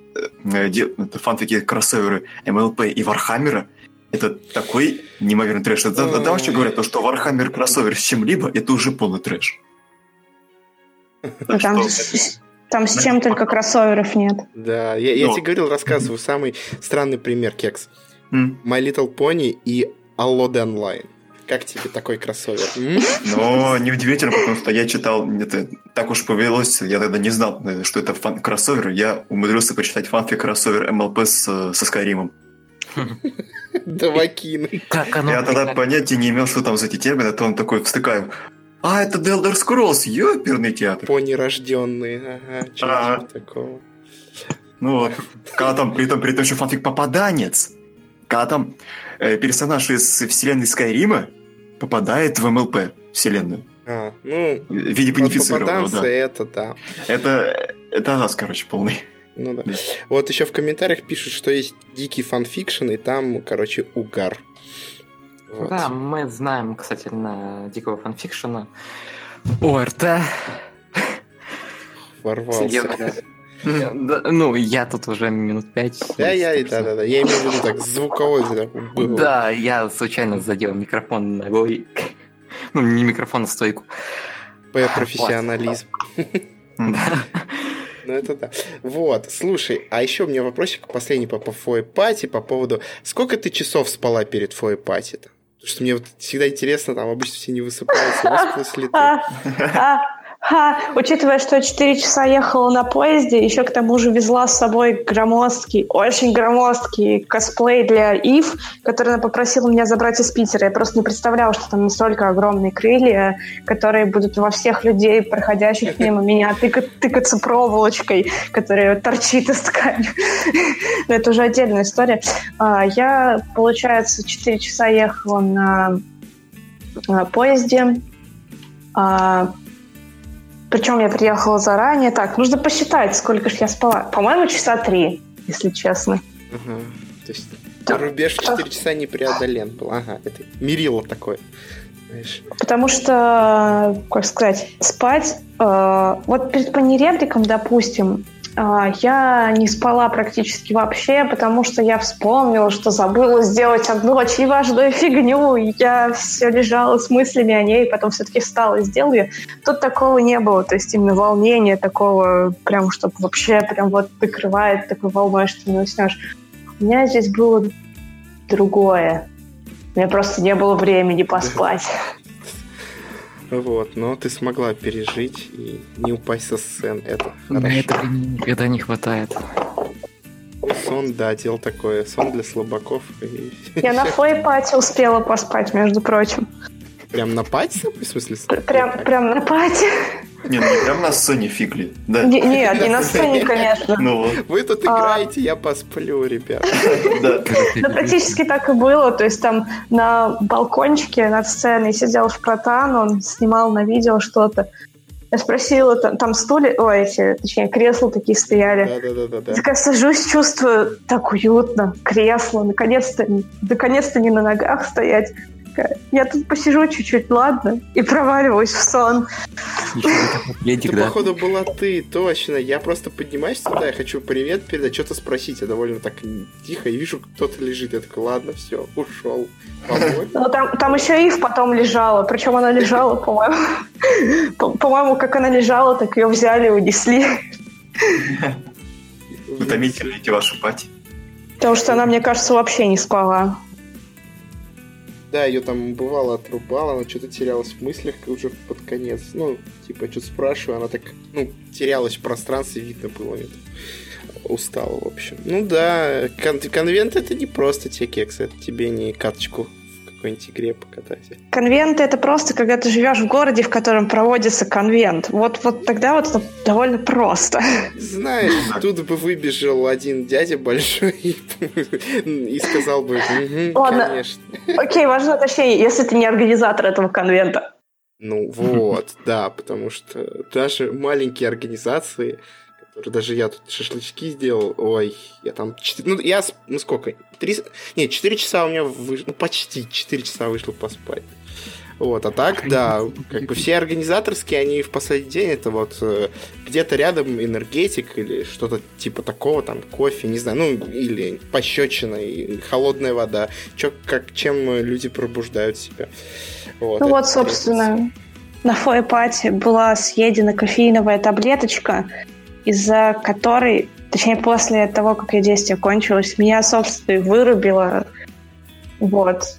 B: э, де- это фанфики кроссоверы МЛП и Вархаммера, это такой неимоверный трэш. Это, это там вообще говорят, то, что Вархаммер кроссовер с чем-либо, это уже полный трэш.
C: Ну,
B: Так
C: там
B: что-
C: Там с чем только кроссоверов нет.
D: Да, я, я
B: Но.
D: тебе говорил, рассказываю самый странный пример, Кекс. My Little Pony и Allo Online. Как тебе такой кроссовер?
B: Но неудивительно, потому что я читал, это так уж повелось, я тогда не знал, э, что это фан кроссовер. Я умудрился почитать фанфик кроссовер МЛП с, со Скайримом.
A: Оно
B: Я тогда понятия не имел, что там за эти термины, то он такой встыкаю. А, это The Elder Scrolls, ёперный театр.
D: Пони рожденные. Ага, чего
B: Ага.
D: такого?
B: Ну вот. Когда там, при этом, при этом еще фанфик попаданец. Когда там э, персонаж из вселенной Скайрима попадает в МЛП вселенную.
D: А, ну,
B: В виде бенефицированного, да.
D: это да.
B: Это, это нас, короче, полный.
D: Ну да. Вот еще в комментариях пишут, что есть дикий фанфикшн, и там, короче, угар. Вот.
A: Да, мы знаем касательно дикого фанфикшена. ОРТ.
D: Ворвался.
A: Ну, я тут уже минут пять.
D: Да, я, да, да, да. Я имею в виду так, звуковой.
A: Да, я случайно задел микрофон ногой. Ну, не микрофон, а стойку.
D: П профессионализм.
A: Да.
D: Ну, это да. Вот, слушай, а еще у меня вопросик последний по, по фоепати, по поводу... Сколько ты часов спала перед фоепати-то? Потому что мне вот всегда интересно, там обычно все не высыпаются, выспалась ли ты?
C: А, а, а, учитывая, что я 4 часа ехала на поезде, еще к тому же везла с собой громоздкий, очень громоздкий косплей для Ив, который она попросила меня забрать из Питера. Я просто не представляла, что там настолько огромные крылья, которые будут во всех людей, проходящих мимо меня, тыка- тыкаться проволочкой, которая торчит из ткани. Но это уже отдельная история. А, Я, получается, 4 часа ехала на а, поезде. Причем я приехала заранее. Так, нужно посчитать, сколько же я спала. По-моему, часа три, если честно.
D: Ага. То есть рубеж в 4 часа не преодолен был. Ага, это мерило такое. Знаешь.
C: Потому что, как сказать, спать... э, вот перед панеребликом, допустим, я не спала практически вообще, потому что я вспомнила, что забыла сделать одну очень важную фигню. Я все лежала с мыслями о ней, потом все-таки встала и сделала ее. Тут такого не было. То есть именно волнения такого, прям, чтобы вообще прям вот накрывает такой волной, что не уснешь. У меня здесь было другое. У меня просто не было времени поспать.
D: Вот, но ты смогла пережить и не упасть со сцен. Это
A: На
D: хорошо.
A: это никогда не хватает.
D: Сон, да, дело такое. Сон для слабаков. И...
C: Я на флейпате успела поспать, между прочим.
D: Прям на пати? В смысле?
C: Прям, прям на пати.
B: Не, ну не прям на сцене фигли. Да.
C: Не- Нет, не на сцене, конечно.
B: Ну вот,
D: Вы тут
C: А.
D: играете, я посплю, ребят.
B: да.
C: Ну, практически так и было. То есть там на балкончике над сценой сидел шпротан, он снимал на видео что-то. Я спросила, там, там стулья, ой, эти, точнее, кресла такие стояли.
D: Да-да-да-да.
C: Такая сажусь, чувствую так уютно, кресло, наконец-то, наконец-то не на ногах стоять. Такая, Я тут посижу чуть-чуть, ладно, и проваливаюсь в сон.
A: Ледик,
D: Это, походу, была ты, точно. Я просто поднимаюсь сюда, я хочу привет передать, что-то спросить. Я довольно так тихо, и вижу, кто-то лежит. Я такой, ладно, все, ушел.
C: Ну, там, там еще Ив потом лежала, причем она лежала, по-моему, по- по-моему, как она лежала, так ее взяли и унесли.
B: Утомительно эти ваши пати.
C: Потому что она, мне кажется, вообще не спала.
D: Да, ее там бывало отрубало, она что-то терялась в мыслях уже под конец. Ну, типа, что-то спрашиваю, она так, ну, терялась в пространстве, видно было, это устала, в общем. Ну да, кон- конвент это не просто тебе кекс, это тебе не каточку какой-нибудь игре покатать.
C: Конвент — это просто, когда ты живешь в городе, в котором проводится конвент. Вот, вот тогда вот это довольно просто.
D: Знаешь, тут бы выбежал один дядя большой и, сказал бы, «Мгм,
C: Ладно.
D: конечно.
C: Окей, важно уточнение, если ты не организатор этого конвента.
D: Ну вот, да, потому что даже маленькие организации, даже я тут шашлычки сделал, ой, я там, четыре- ну я, ну сколько, три, с- нет, 4 часа у меня вышло, ну почти 4 часа вышло поспать. Вот, а так, да, как бы все организаторские, они в последний день, это вот э, где-то рядом энергетик или что-то типа такого, там, кофе, не знаю, ну, или пощечина, и холодная вода, чё, как, чем люди пробуждают себя. Вот,
C: Ну вот, собственно, на фойпате была съедена кофеиновая таблеточка, из-за которой, точнее, после того, как ее действие кончилось, меня, собственно, и вырубило. Вот.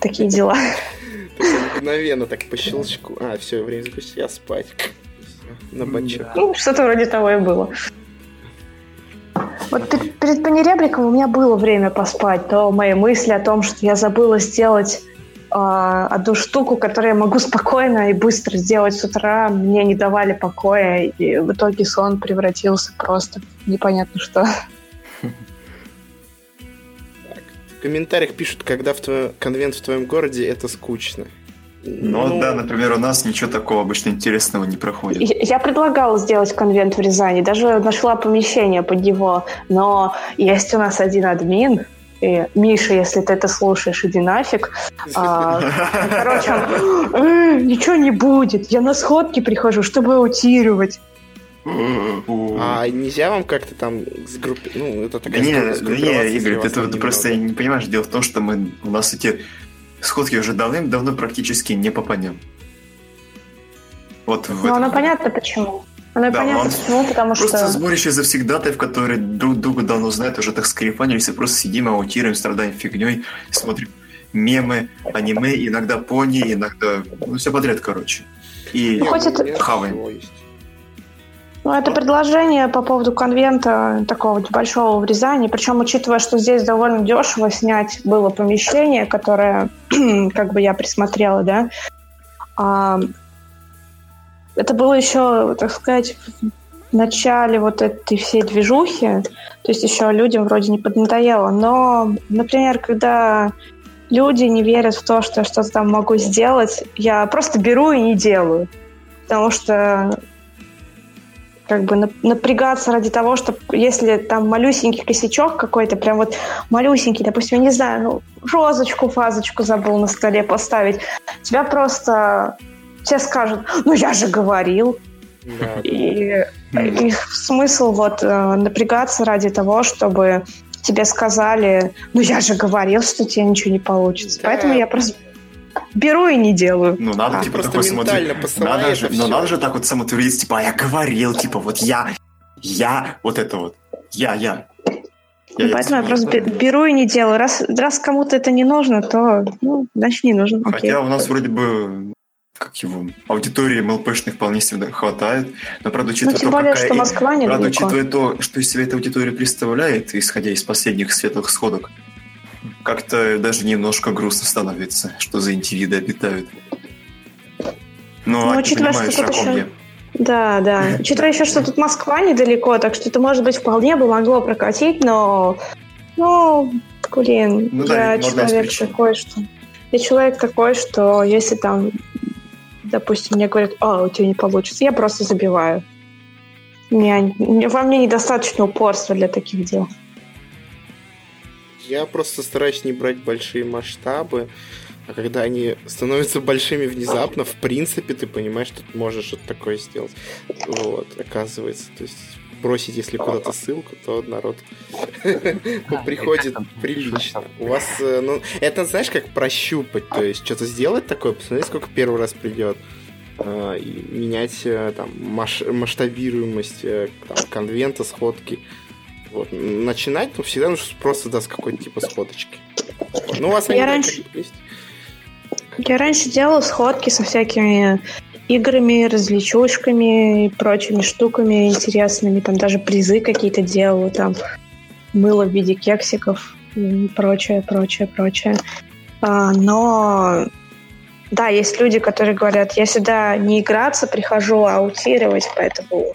C: Такие дела.
D: Мгновенно так по щелчку. А, все, время запустить, я спать. На бачок.
C: Ну, что-то вроде того и было. Вот перед панеребриком у меня было время поспать, то мои мысли о том, что я забыла сделать одну штуку, которую я могу спокойно и быстро сделать с утра, мне не давали покоя, и в итоге сон превратился просто в непонятно что.
D: В комментариях пишут, когда в твой... конвент в твоем городе это скучно.
B: Ну, ну да, например, у нас ничего такого обычно интересного не проходит.
C: Я предлагала сделать конвент в Рязани, даже нашла помещение под него, но есть у нас один админ, и, Миша, если ты это слушаешь, иди нафиг. А, короче, э, ничего не будет. Я на сходки прихожу, чтобы аутировать.
D: А нельзя вам как-то там с группой... Ну, это такая
B: да не, не, Игорь, ты, ты просто не понимаешь, дело в том, что мы, у нас эти сходки уже давным-давно практически не попадем.
C: Вот ну, оно понятно почему. Оно да, понятно почему, потому
B: просто
C: что...
B: Просто сборище завсегдатаев, которые друг друга давно знают, уже так скрипанились, и просто сидим, аутируем, страдаем фигней, смотрим мемы, аниме, иногда пони, иногда... Ну, все подряд, короче. И ну, хоть это... хаваем.
C: Ну, это предложение по поводу конвента такого небольшого в Рязани. Причем, учитывая, что здесь довольно дешево снять было помещение, которое, как бы я присмотрела, да, а, это было еще, так сказать, в начале вот этой всей движухи, то есть еще людям вроде не поднадоело. Но, например, когда люди не верят в то, что я что-то там могу сделать, я просто беру и не делаю. Потому что как бы напрягаться ради того, чтобы если там малюсенький косячок какой-то, прям вот малюсенький, допустим, я не знаю, ну, розочку, фазочку забыл на столе поставить, тебя просто все скажут, ну я же говорил. Да. И, и смысл вот э, напрягаться ради того, чтобы тебе сказали, ну я же говорил, что тебе ничего не получится. Да. Поэтому я просто беру и не делаю.
B: Ну, надо, а, типа, такой самотвер... надо же, Но надо же так вот самотвердиться, типа, а я говорил, типа, вот я, я, вот это вот, я, я.
C: я Поэтому я, я просто беру и не делаю. Раз, раз кому-то это не нужно, то, ну, значит, не нужно.
B: Хотя Окей. у нас вроде бы как его, аудитории МЛПшных вполне себе хватает. Но, правда, учитывая, ну, то, более, какая, что Москва не правда, учитывая то, что из себя эта аудитория представляет, исходя из последних светлых сходок, как-то даже немножко грустно становится, что за индивиды обитают.
C: Но ну, учитывая, что тут еще... Да, да. Учитывая еще, что тут Москва недалеко, так что это, может быть, вполне бы могло прокатить, но... Ну, блин, ну, да, я человек такой, что... Я человек такой, что если там, допустим, мне говорят, а, у тебя не получится, я просто забиваю. Меня, во мне недостаточно упорства для таких дел.
D: Я просто стараюсь не брать большие масштабы, а когда они становятся большими внезапно, в принципе, ты понимаешь, что ты можешь что-то такое сделать. Вот, оказывается. То есть бросить, если куда-то ссылку, то народ приходит прилично. У вас, э, ну, это знаешь, как прощупать, то есть что-то сделать такое, посмотреть, сколько первый раз придет, э, менять э, там масштабируемость там, конвента, сходки. Вот. Начинать, ну, всегда нужно просто даст какой-то типа сходочки. Ну, у вас
C: я раньше... есть. Я раньше делала сходки со всякими играми, развлечушками и прочими штуками интересными. Там даже призы какие-то делала, там мыло в виде кексиков и прочее, прочее, прочее. А, но да, есть люди, которые говорят, я сюда не играться прихожу, а аутировать, поэтому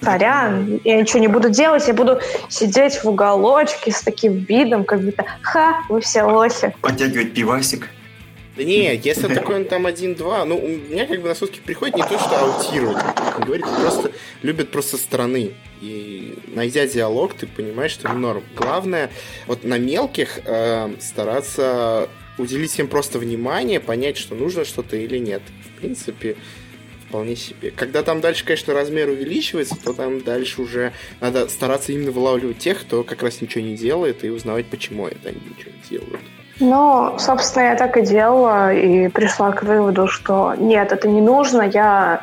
C: сорян, я ничего не буду делать, я буду сидеть в уголочке с таким видом, как будто, ха, вы все лохи.
B: Подтягивать пивасик.
D: Да не, если такой он там один-два, ну, у меня как бы на сутки приходит не то, что аутировать, как говорит, просто любят просто стороны. И найдя диалог, ты понимаешь, что норм. Главное, вот на мелких э, стараться уделить им просто внимание, понять, что нужно что-то или нет. В принципе, вполне себе. Когда там дальше, конечно, размер увеличивается, то там дальше уже надо стараться именно вылавливать тех, кто как раз ничего не делает, и узнавать, почему это они ничего не делают.
C: Ну, собственно, я так и делала, и пришла к выводу, что нет, это не нужно, я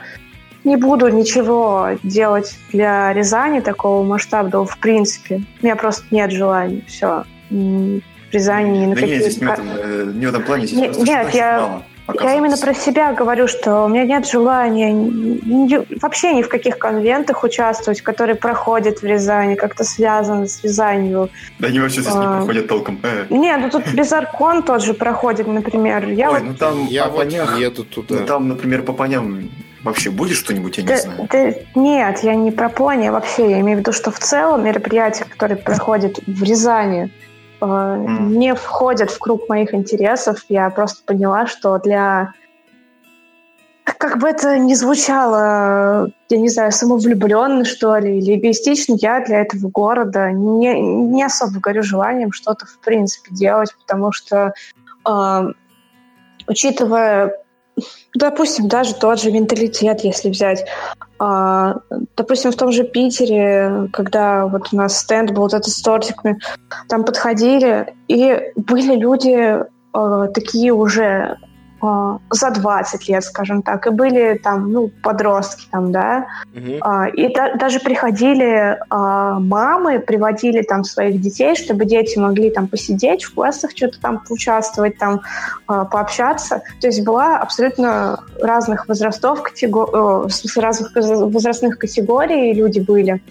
C: не буду ничего делать для Рязани такого масштабного в принципе. У меня просто нет желания. Все. В Рязани ни на
B: Да
C: какие...
B: нет, здесь не в этом, э, не в этом плане, здесь
C: Не-
B: просто
C: нет, я-
B: мало,
C: Я именно про себя говорю, что у меня нет желания ни- вообще ни в каких конвентах участвовать, которые проходят в Рязани, как-то связаны с Рязанью.
B: Да они вообще здесь не
C: А.
B: проходят толком. Э,
C: Не, ну тут Безаркон тот же проходит, например. Я
B: Ой,
C: вот
B: ну там
D: Я
B: по понях-
D: еду туда.
B: ну там, например, по поням вообще будет что-нибудь, я не
C: Да-
B: знаю.
C: да нет, я не про пони вообще. Я имею в виду, что в целом мероприятия, которые проходят в Рязани. Не входят в круг моих интересов. Я просто поняла, что для... Как бы это ни звучало, я не знаю, самовлюбленно, что ли, или эгоистично, я для этого города не, не особо горю желанием что-то, в принципе, делать, потому что, э, учитывая Допустим, даже тот же менталитет, если взять. А, допустим, в том же Питере, когда вот у нас стенд был вот этот с тортиками, там подходили, и были люди а, такие уже за 20 лет, скажем так, и были там, ну, подростки там, да, а, И да- даже приходили а, мамы, приводили там своих детей, чтобы дети могли там посидеть в классах, что-то там поучаствовать, там а, пообщаться. То есть была абсолютно разных возрастов, катего- э, разных возрастных категорий люди были.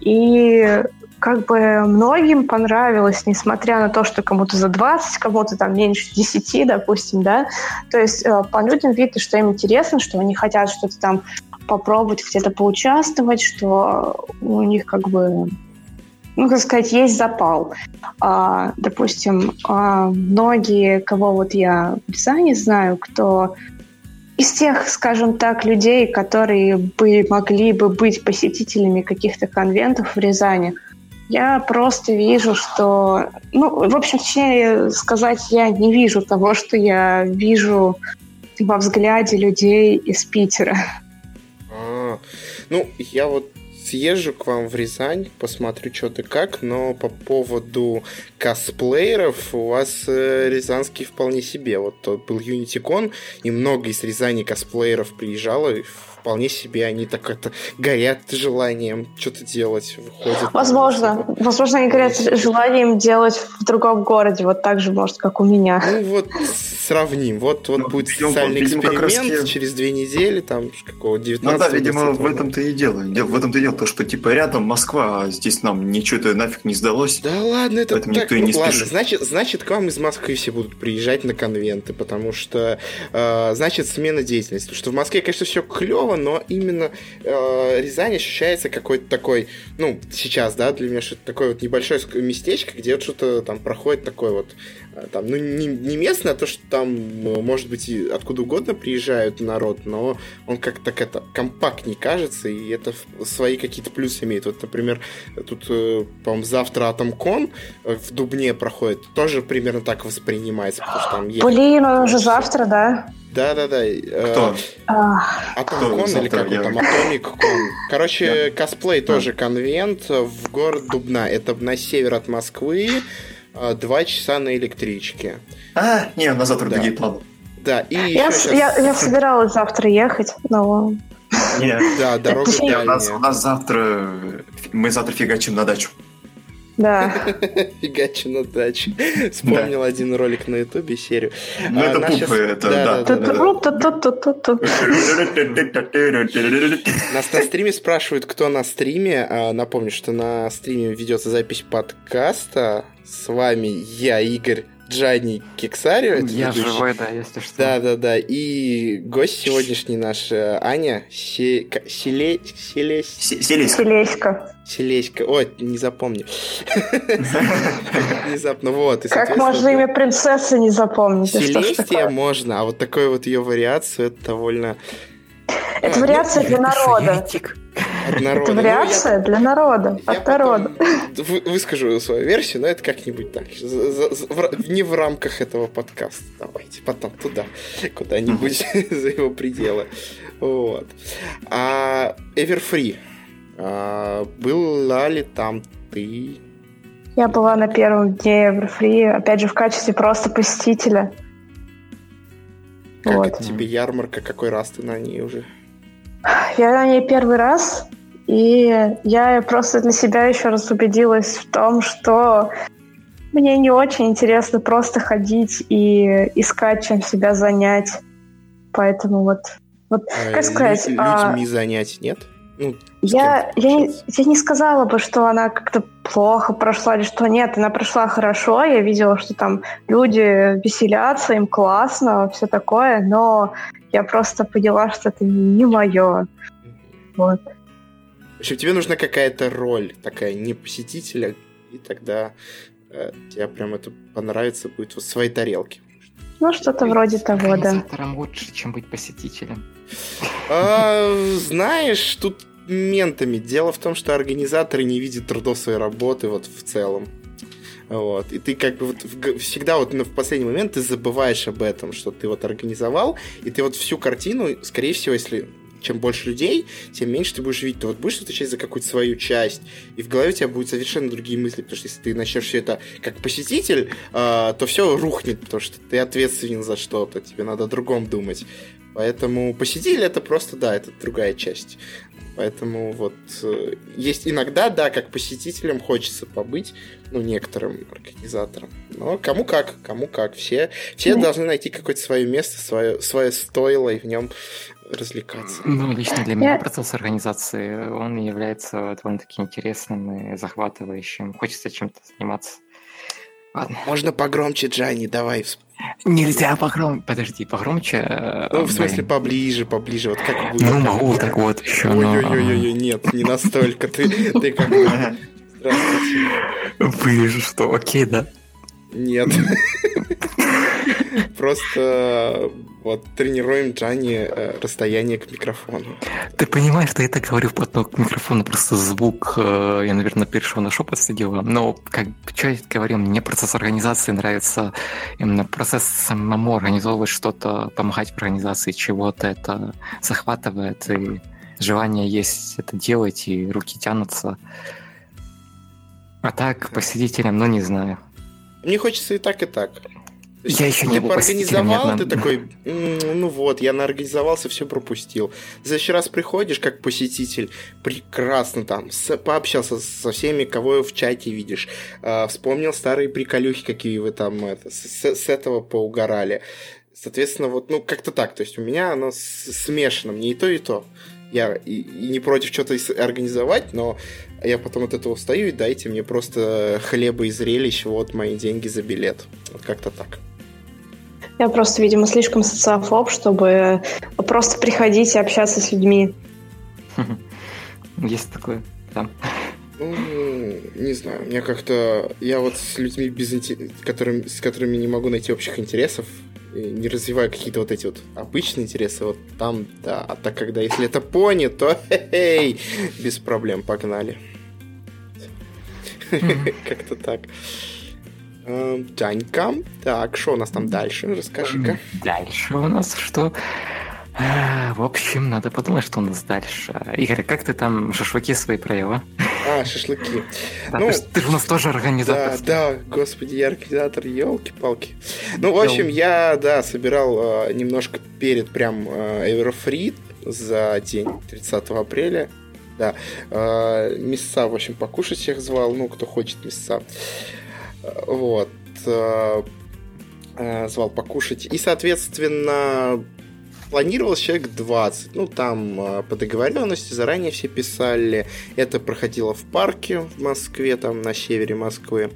C: И как бы многим понравилось, несмотря на то, что кому-то за 20, кому-то там меньше 10, допустим, да. То есть э, по людям видно, что им интересно, что они хотят что-то там попробовать где-то поучаствовать, что у них как бы, ну, как сказать, есть запал. А, допустим, а, многие, кого вот я в Рязани знаю, кто из тех, скажем так, людей, которые бы могли бы быть посетителями каких-то конвентов в Рязани, я просто вижу, что... Ну, в общем, точнее сказать, я не вижу того, что я вижу во взгляде людей из Питера.
D: А, ну, я вот съезжу к вам в Рязань, посмотрю, что ты как, но по поводу косплееров у вас э, рязанский вполне себе. Вот тот был Юнитикон, и много из Рязани косплееров приезжало, и вполне себе они так это горят желанием что-то делать, выходят.
C: Возможно. Возможно, они говорят желанием делать в другом городе, вот так же, может, как у меня.
D: Ну вот сравним. Вот, вот
B: Ну,
D: будет
B: видимо,
D: социальный
B: видимо, как раз
D: эксперимент
B: таки-
D: через две недели, там, какого, 19
B: Ну да, видимо, в этом-то и дело. Де- В этом-то и дело, то, что типа рядом Москва, а здесь нам ничего-то нафиг не сдалось.
D: Да ладно, это
B: Поэтому
D: так,
B: никто и
D: ну
B: не
D: ладно,
B: спешит.
D: значит, значит, к вам из Москвы все будут приезжать на конвенты, потому что, э, значит, смена деятельности. Потому что в Москве, конечно, все клево, но именно э, Рязань ощущается какой-то такой, ну, сейчас, да, для меня что-то такое вот небольшое местечко, где вот что-то там проходит такое вот, там, ну, не, не местное, а то, что там, э, может быть, и откуда угодно приезжают народ, но он как-то так это компактнее кажется, и это свои какие-то плюсы имеет. Вот, например, тут, э, по-моему, завтра Атомкон э, в Дубне проходит, тоже примерно так воспринимается, потому что там есть...
C: Блин, он уже завтра, да?
D: Да-да-да. э,
B: Кто?
C: Ах,
D: Атомкон
B: Кто
D: или как он там, Атомик Кон. Короче, косплей тоже конвент в город Дубна. Это на север от Москвы, э, два часа на электричке.
B: А, не, на завтра
D: Да.
B: другие планы.
D: Да, и
C: я,
D: еще
C: с- я, я собиралась завтра ехать, но...
B: Не,
D: Да, дорога
B: у нас, у нас завтра... Мы завтра фигачим на дачу.
C: Да.
D: Фигачи на даче. Вспомнил один ролик на ютубе, серию.
B: Ну,
D: А,
B: это
D: нас
B: пупы, это,
D: да,
B: да.
D: да. Нас на стриме спрашивают, кто на стриме. А, Напомню, что на стриме ведется запись подкаста. С вами я, Игорь Джани Кексарио. это
A: Я
D: ведущий.
A: живой, да, если что.
D: Да, да, да. И гость сегодняшний наш э, Аня Се- Селе... Селесь...
B: Се- Селись.
C: Селеська.
D: Селеська. Ой, не запомню. Внезапно, вот.
C: Как можно имя принцессы не запомнить?
D: Селестия можно, а вот такой вот ее вариацию, это довольно
C: Это вариация для народа. Это
D: Ну,
C: вариация для народа. От народа.
D: выскажу свою версию, но это как-нибудь так. не в рамках этого подкаста. Давайте потом туда, куда-нибудь за его пределы. Вот. А Everfree. а, Была ли там ты?
C: Я была на первом дне Everfree, опять же, в качестве просто посетителя.
D: Как
C: Вот.
D: это тебе ярмарка? Какой раз ты на ней уже?
C: я на ней первый раз, и я просто для себя еще раз убедилась в том, что мне не очень интересно просто ходить и искать, чем себя занять. Поэтому вот, вот а как сказать...
D: Людьми а... занять нет?
C: Ну, я, я, я не сказала бы, что она как-то плохо прошла или что нет. Она прошла хорошо. Я видела, что там люди веселятся, им классно, все такое. Но я просто поняла, что это не мое. Вот.
D: В общем, тебе нужна какая-то роль такая не посетителя, и тогда э, тебе прям это понравится будет в своей тарелке.
C: Ну, что-то вроде того, да.
A: лучше, чем быть посетителем.
D: А, знаешь, тут ментами. Дело в том, что организаторы не видят трудов своей работы вот в целом. Вот. И ты как бы вот всегда вот в последний момент ты забываешь об этом, что ты вот организовал, и ты вот всю картину, скорее всего, если чем больше людей, тем меньше ты будешь видеть. Ты вот будешь отвечать за какую-то свою часть, и в голове у тебя будут совершенно другие мысли, потому что если ты начнешь все это как посетитель, э, то все рухнет, потому что ты ответственен за что-то, тебе надо о другом думать. Поэтому посетитель это просто, да, это другая часть. Поэтому вот э, есть иногда, да, как посетителям хочется побыть, ну, некоторым организаторам. Но кому как, кому как. Все, все ну, должны найти какое-то свое место, свое, свое стойло и в нем развлекаться.
A: Ну, лично для меня процесс организации, он является довольно-таки интересным и захватывающим. Хочется чем-то заниматься.
D: Ладно. Можно погромче, Джани, давай.
A: Нельзя погромче. Подожди, погромче.
D: Э, ну, в смысле, поближе, поближе. Вот как
A: будет. Ну, могу вот так вот еще.
D: Ой-ой-ой, нет, не настолько. Ты, ты как бы...
A: Здравствуйте. Вы же что, окей, да?
D: Нет. Просто вот тренируем Джани э, расстояние к микрофону.
A: Ты понимаешь, что я так говорю вплотную к микрофону, просто звук, э, я, наверное, перешел на шепот сидела. Но, как я говорил, мне процесс организации нравится, именно процесс самому организовывать что-то, помогать в организации чего-то, это захватывает, и желание есть это делать, и руки тянутся. А так, посетителям, ну, не знаю.
D: Мне хочется и так, и так.
A: Я еще не был
D: организовал, ты такой, ну вот, я наорганизовался, все пропустил. В следующий раз приходишь как посетитель, прекрасно там, с, пообщался со всеми, кого в чате видишь, э, вспомнил старые приколюхи, какие вы там это, с, с этого поугорали. Соответственно, вот, ну, как-то так. То есть у меня оно смешано, мне и то, и то. Я и, и не против что-то организовать, но я потом от этого устаю, и дайте мне просто хлеба и зрелищ, вот мои деньги за билет. Вот как-то так.
C: Я просто, видимо, слишком социофоб, чтобы просто приходить и общаться с людьми.
A: Есть такое, да.
D: Ну, не знаю, мне как-то... Я вот с людьми, без которым... с которыми не могу найти общих интересов, не развиваю какие-то вот эти вот обычные интересы, вот там, да. А так, когда если это пони, то хе без проблем, погнали. Как-то так. Танька. Так, что у нас там дальше? Расскажи-ка.
A: Дальше у нас что? А, в общем, надо подумать, что у нас дальше. Игорь, как ты там шашлыки свои провела?
D: А, шашлыки.
A: Да, ну, ты же у нас тоже организатор.
D: Да, да, господи, я организатор, елки-палки. Ну, в общем, я, да, собирал э, немножко перед прям э, Everfree за день 30 апреля. Да, э, мяса, в общем, покушать всех звал, ну, кто хочет мяса. Вот. Э, звал покушать. И, соответственно, планировалось человек 20. Ну, там э, по договоренности заранее все писали. Это проходило в парке в Москве, там на севере Москвы.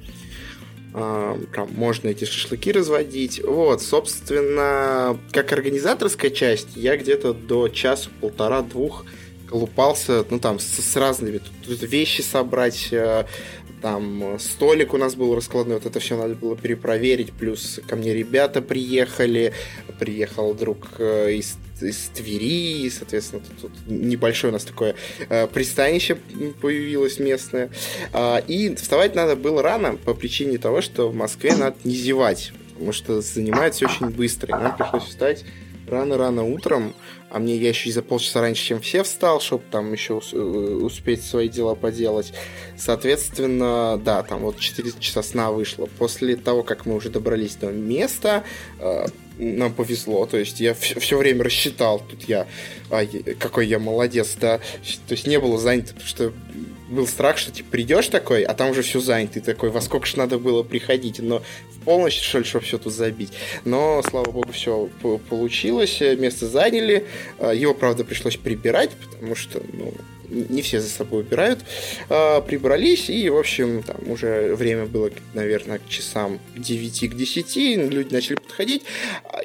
D: Там можно эти шашлыки разводить. Вот, собственно, как организаторская часть, я где-то до часа, полтора, двух колупался, ну, там, с, с разными, тут вещи собрать, там э, столик у нас был раскладной, вот это все надо было перепроверить, плюс ко мне ребята приехали, приехал друг э, из, из Твери, соответственно, тут, тут небольшое у нас такое э, пристанище появилось местное. Э, и вставать надо было рано по причине того, что в Москве надо не зевать, потому что занимается очень быстро, и нам пришлось встать рано-рано утром, а мне я еще и за полчаса раньше, чем все встал, чтобы там еще э, успеть свои дела поделать. Соответственно, да, там вот 4 часа сна вышло. После того, как мы уже добрались до места, э, нам повезло, то есть я все, время рассчитал, тут я, а, какой я молодец, да, то есть не было занято, потому что был страх, что типа придешь такой, а там уже все занято, и такой, во сколько же надо было приходить, но в полночь, что ли, чтобы все тут забить. Но, слава богу, все получилось, место заняли, а, его, правда, пришлось прибирать, потому что, ну, не все за собой убирают, а, прибрались, и, в общем, там уже время было, наверное, к часам 9 к 10, люди начали подходить,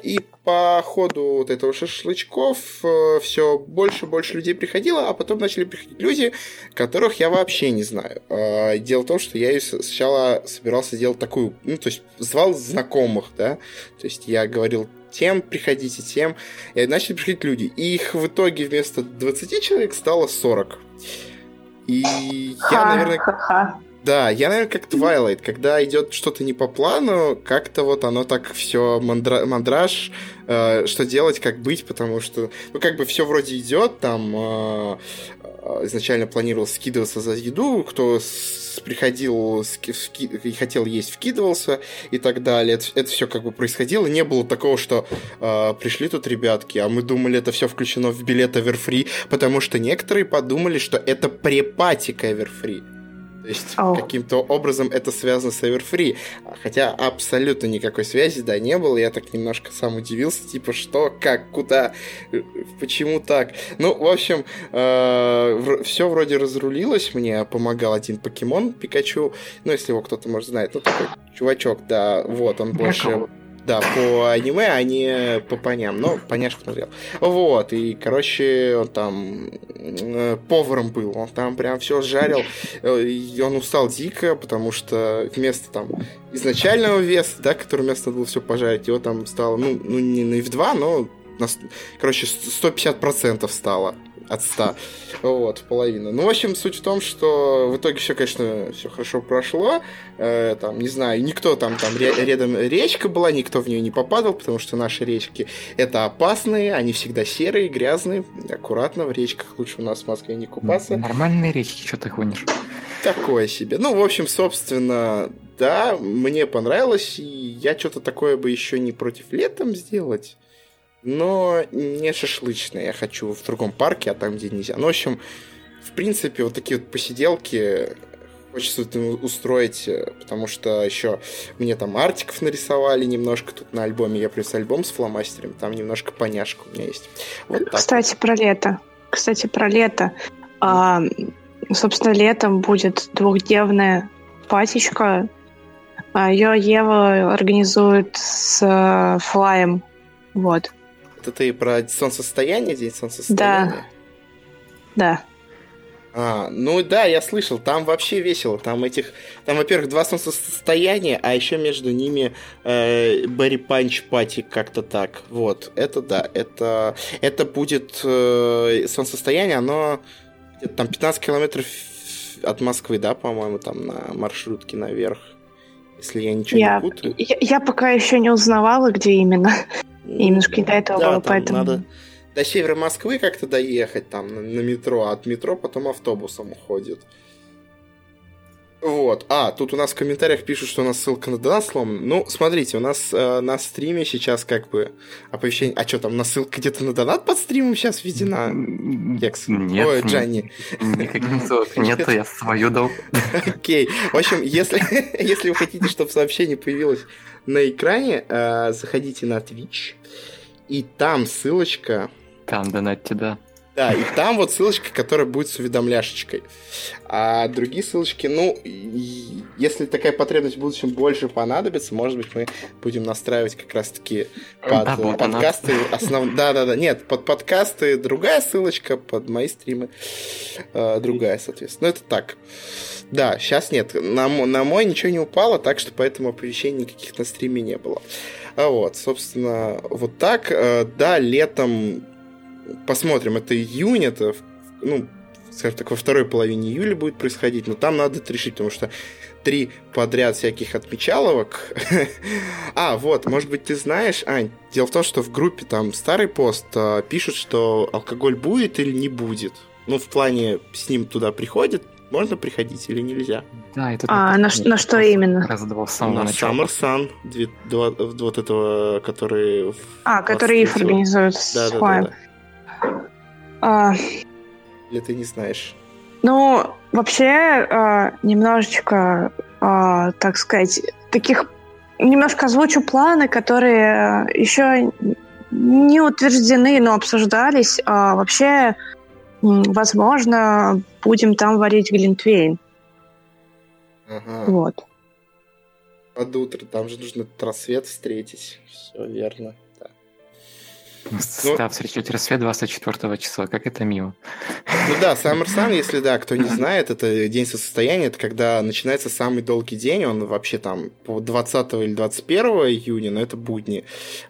D: и по ходу вот этого шашлычков э, все больше и больше людей приходило, а потом начали приходить люди, которых я вообще не знаю. А, дело в том, что я сначала собирался делать такую, ну, то есть звал знакомых, да, то есть я говорил тем приходите, тем. И начали приходить люди. И их в итоге вместо 20 человек стало 40. И я, наверное... Да, я, наверное, как Twilight, когда идет что-то не по плану, как-то вот оно так все мандра... мандраж, э, что делать, как быть, потому что, ну, как бы все вроде идет, там э изначально планировал скидываться за еду, кто приходил и хотел есть, вкидывался и так далее. Это, это все как бы происходило. Не было такого, что э, пришли тут ребятки, а мы думали, это все включено в билет Everfree, потому что некоторые подумали, что это препатик Everfree. То есть oh. каким-то образом это связано с Everfree. Хотя абсолютно никакой связи, да, не было. Я так немножко сам удивился, типа, что, как, куда, почему так. Ну, в общем, э, все вроде разрулилось. Мне помогал один покемон Пикачу. Ну, если его кто-то, может, знает. Ну, такой чувачок, да, вот, он больше да, по аниме, а не по поням. Но поняшку смотрел. Вот, и, короче, он там э, поваром был. Он там прям все жарил. Э, и он устал дико, потому что вместо там изначального веса, да, который вместо надо было все пожарить, его там стало, ну, ну не на F2, но на, короче, 150% стало от 100. Вот, половина. Ну, в общем, суть в том, что в итоге все, конечно, все хорошо прошло. Э, там, не знаю, никто там, там рядом речка была, никто в нее не попадал, потому что наши речки это опасные, они всегда серые, грязные. Аккуратно, в речках лучше у нас в Москве не купаться.
A: Нормальные речки, что ты гонишь?
D: Такое себе. Ну, в общем, собственно, да, мне понравилось, и я что-то такое бы еще не против летом сделать но не шашлычное. Я хочу в другом парке, а там, где нельзя. Ну, в общем, в принципе, вот такие вот посиделки хочется устроить, э, потому что еще мне там артиков нарисовали немножко тут на альбоме. Я принес альбом с фломастером, там немножко поняшка у меня есть.
C: Вот Кстати, про лето. Кстати, про лето. А, собственно, летом будет двухдневная пасечка. А, Ее Ева организует с э, Флаем. Вот.
D: Это ты про солнцестояние, день солнцестояния?
C: Да. Да.
D: А, ну да, я слышал, там вообще весело. Там этих, там, во-первых, два солнцестояния, а еще между ними э, Берри Панч Пати как-то так. Вот, это да, это, это будет э, солнцестояние, оно там 15 километров от Москвы, да, по-моему, там на маршрутке наверх. Если я ничего я, не путаю.
C: Я, я пока еще не узнавала, где именно. И немножко до этого да, было, поэтому... Надо
D: до севера Москвы как-то доехать там на, на метро, а от метро потом автобусом уходит. Вот. А, тут у нас в комментариях пишут, что у нас ссылка на донат сломана. Ну, смотрите, у нас э, на стриме сейчас как бы оповещение... А что там, на ссылка где-то на донат под стримом сейчас введена?
A: Екс. Нет. Ой, Джанни. Никаких ссылок нет, я свою дал.
D: Окей. В общем, если, если вы хотите, чтобы сообщение появилось на экране, э, заходите на Twitch, и там ссылочка...
A: Там донатьте, да.
D: Да, и там вот ссылочка, которая будет с уведомляшечкой. А другие ссылочки, ну, если такая потребность в будущем больше понадобится, может быть, мы будем настраивать как раз-таки под да, подкасты. Основ... Да, да, да. Нет, под подкасты другая ссылочка, под мои стримы э, другая, соответственно. Ну, это так. Да, сейчас нет. На, на мой ничего не упало, так что поэтому оповещений никаких на стриме не было. А вот, собственно, вот так. Э, да, летом посмотрим, это июнь, это, ну, скажем так, во второй половине июля будет происходить, но там надо это решить, потому что три подряд всяких отмечаловок. а, вот, может быть, ты знаешь, Ань, дело в том, что в группе там старый пост а, пишут, что алкоголь будет или не будет. Ну, в плане, с ним туда приходят Можно приходить или нельзя?
A: Да, это
C: А на, ш- на что именно?
A: Раздавал с самого
D: На. Summer Sun, два- вот этого, который...
C: А, который
D: 23-го.
C: организует с
D: Да, да,
C: Хуаем.
D: да, да.
C: А,
D: Или ты не знаешь?
C: Ну, вообще, э, немножечко, э, так сказать, таких... Немножко озвучу планы, которые э, еще не утверждены, но обсуждались. А вообще, возможно, будем там варить глинтвейн.
D: Ага.
C: Вот.
D: Под утро, там же нужно рассвет встретить. Все верно. Да. Ну-
A: Да, встречать рассвет 24 числа, как это мило.
D: Ну да, Summer Sun, если да, кто не знает, это день состояния, это когда начинается самый долгий день, он вообще там по 20 или 21 июня, но это будни.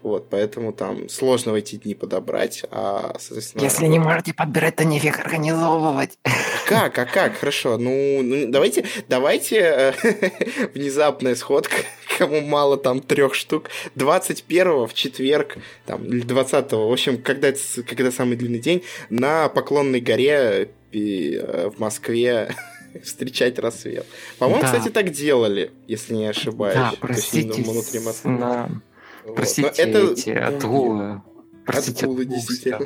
D: Вот, поэтому там сложно в эти дни подобрать, а, соответственно...
A: Если не можете подбирать, то нефиг организовывать.
D: Как, а как? Хорошо, ну, ну, давайте, давайте э, внезапная сходка, кому мало там трех штук, 21 в четверг, там, или 20 в общем, когда, когда самый длинный день, на Поклонной горе э, в Москве встречать рассвет. По-моему,
A: Да.
D: кстати, так делали, если не ошибаюсь.
A: Да,
D: То есть
A: простите,
D: внутри Москвы.
A: на-
D: Вот.
A: простите
D: Но это-
A: эти отгулы. Простите,
D: отгулы, действительно.
A: да.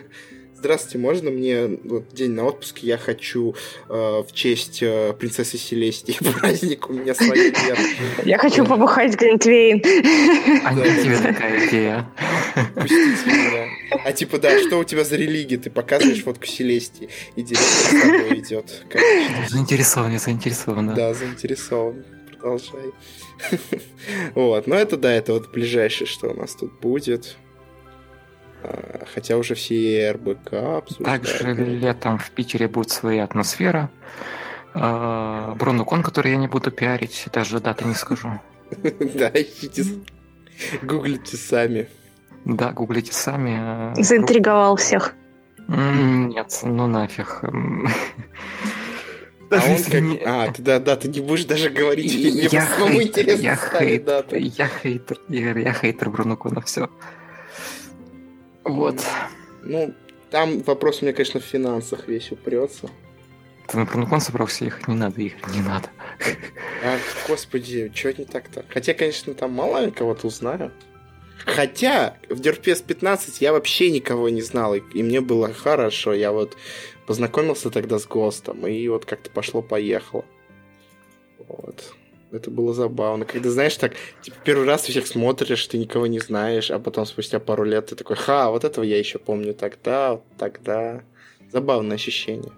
D: Здравствуйте, можно мне вот день на отпуск? Я хочу э, в честь э, принцессы Селестии праздник у меня своей нет.
C: Я хочу побухать глинтвейн.
A: А не тебе такая идея.
D: Пустите меня. А типа, да, что у тебя за религия? Ты показываешь фотку Селестии, и директор с тобой идет.
A: Заинтересован, я заинтересован, да.
D: Да, заинтересован. Продолжай. Вот, но это да, это вот ближайшее, что у нас тут будет. А, Хотя уже все РБК обсуждают.
A: Также летом в Питере будет своя атмосфера. А, Брунукон, который я не буду пиарить, даже даты не скажу.
D: Да, ищите, гуглите сами.
A: Да, гуглите сами. а,
C: Заинтриговал всех.
A: Нет, ну нафиг.
D: А он как...
A: не-
D: А, ты, да, да, ты не будешь даже говорить, мне
A: Я
D: самому
A: хейтер,
D: интересно
A: я хейтер,
D: даты.
A: я хейтер, Игорь, я хейтер Брунукона, все. Вот.
D: Ну, там вопрос, мне, конечно, в финансах весь упрется.
A: Ты на Брунукон собрался ехать? Не надо, Игорь, не надо.
D: А, господи, что не так-то? Хотя, конечно, там мало я кого-то узнаю. Хотя в Дерпес 15 я вообще никого не знал, и, и мне было хорошо. Я вот познакомился тогда с ГОСТом, и вот как-то пошло-поехало. Вот. Это было забавно. Когда, знаешь, так, типа, первый раз всех смотришь, ты никого не знаешь, а потом спустя пару лет ты такой, ха, вот этого я еще помню тогда, вот тогда. Забавное ощущение.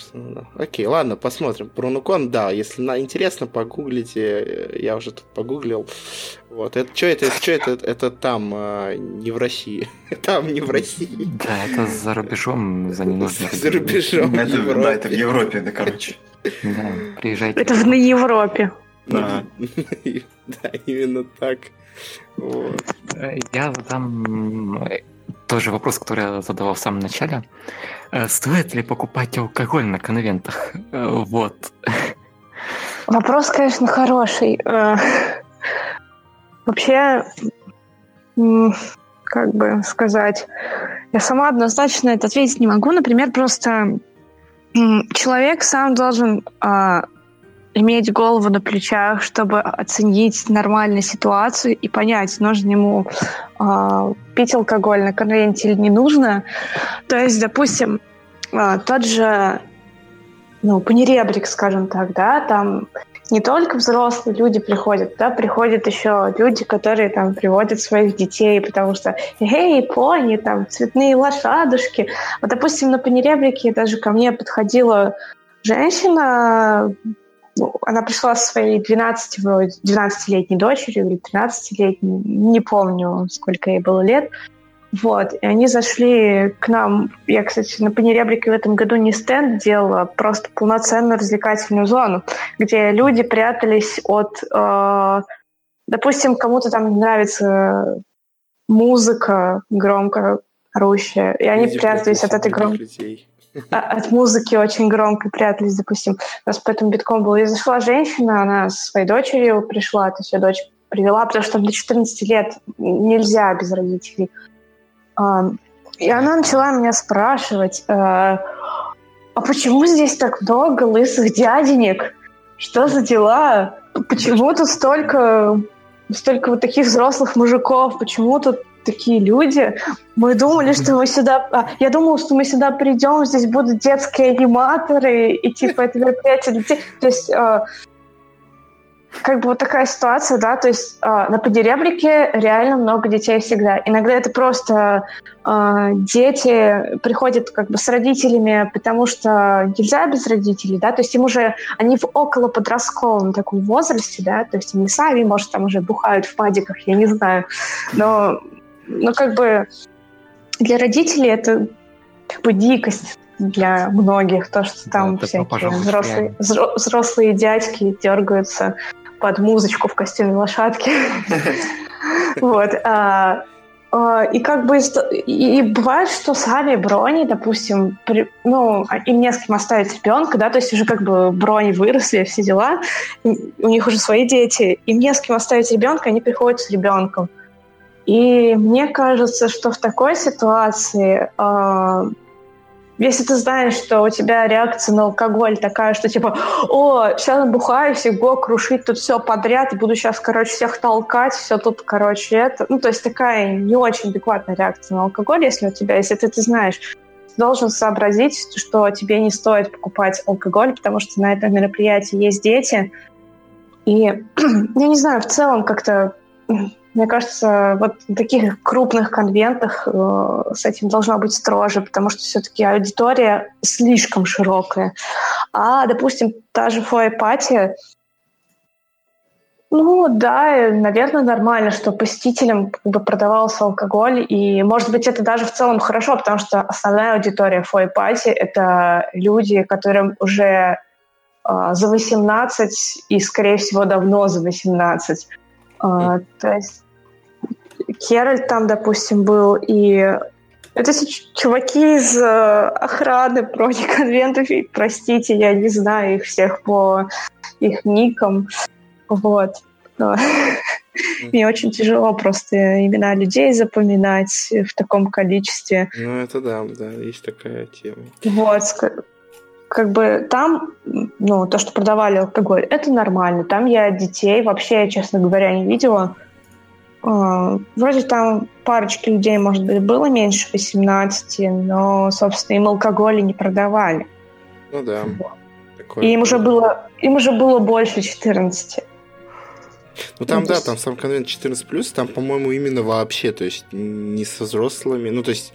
D: Собственно, да. Окей, ладно, посмотрим. Пронукон, да, если на, интересно, погуглите. э, Я уже тут погуглил. Вот. Это что это? Что это? Это там, а, не в России. Там не в России.
A: Да, это за рубежом, за ненужным.
D: За рубежом.
B: Это,
D: Европе.
B: да, это в Европе, да, короче.
A: Да, приезжайте.
C: Это в на Европе.
B: Да.
D: Да, именно так. Вот.
A: Э, Я э, тоже вопрос, который я задавал в самом начале. Э, Стоит ли покупать алкоголь на конвентах? Э, Вот.
C: Вопрос, конечно, хороший. Э, Вообще, как бы сказать, я сама однозначно это ответить не могу. Например, просто человек сам должен а, иметь голову на плечах, чтобы оценить нормально ситуацию и понять, нужно ему а, пить алкоголь на конвенте или не нужно. То есть, допустим, а, тот же ну, панеребрик, скажем так, да, там не только взрослые люди приходят, да, приходят еще люди, которые там приводят своих детей, потому что, эй, пони, там, цветные лошадушки. Вот, допустим, на панеребрике даже ко мне подходила женщина, ну, она пришла со своей 12, вроде, 12-летней дочерью или 13-летней, не помню, сколько ей было лет, вот, и они зашли к нам. Я, кстати, на Панеребрике в этом году не стенд делала, а просто полноценную развлекательную зону, где люди прятались от... э, допустим, кому-то там нравится музыка громко орущая, и они
D: Люди
C: прятались от этой громкой
D: людей.
C: А- от музыки очень громко прятались, допустим. У нас поэтому битком было. И зашла женщина, она со своей дочерью пришла, то есть ее дочь привела, потому что до 14 лет нельзя без родителей. А, И она начала меня спрашивать, э, а почему здесь так много лысых дяденек? Что за дела? Почему тут столько, столько вот таких взрослых мужиков? Почему тут такие люди. Мы думали, что мы сюда... А, я думала, что мы сюда придем, здесь будут детские аниматоры, и типа это мероприятие для детей. То есть э, как бы вот такая ситуация, да, то есть э, на подеребрике реально много детей всегда. Иногда это просто дети приходят как бы с родителями, потому что нельзя без родителей, да, то есть им уже, они в около подростковом таком возрасте, да, то есть они сами, может, там уже бухают в падиках, я не знаю, но ну, как бы для родителей это как бы дикость для многих, то, что там да, всякие взрослые, взрослые дядьки дергаются под музычку в костюме лошадки. Вот. А, а, и как бы и бывает, что сами брони, допустим, ну, им не с кем оставить ребенка, да, то есть уже как бы брони выросли, все дела, у них уже свои дети, им не с кем оставить ребенка, они приходят с ребенком. И мне кажется, что в такой ситуации, э, если ты знаешь, что у тебя реакция на алкоголь такая, что типа, о, сейчас набухаюсь, и го, крушить тут все подряд, буду сейчас, короче, всех толкать, все тут, короче, это. Ну, то есть такая не очень адекватная реакция на алкоголь, если у тебя, если ты, ты знаешь, должен сообразить, что тебе не стоит покупать алкоголь, потому что на этом мероприятии есть дети. И я не знаю, в целом как-то мне кажется, вот на таких крупных конвентах э, с этим должно быть строже, потому что все-таки аудитория слишком широкая. А, допустим, та же фоэ-пати, ну да, наверное, нормально, что посетителям как бы продавался алкоголь, и, может быть, это даже в целом хорошо, потому что основная аудитория фоэ-пати — это люди, которым уже э, за 18 и, скорее всего, давно за 18. Uh, то есть Керальд там, допустим, был, и это чуваки из э, охраны бронеконвентов, и, простите, я не знаю их всех по их никам, вот. Но мне очень тяжело просто имена людей запоминать в таком количестве.
D: Ну, это да, да, есть такая тема.
C: Вот, как бы там, ну, то, что продавали алкоголь, это нормально. Там я детей вообще, честно говоря, не видела. А, вроде там парочки людей, может быть, было меньше 18, но, собственно, им алкоголь не продавали.
D: Ну да.
C: Такое и им уже, было, им уже было больше 14.
D: Ну там, ну, да, есть... там сам конвент 14+, там, по-моему, именно вообще, то есть не со взрослыми, ну то есть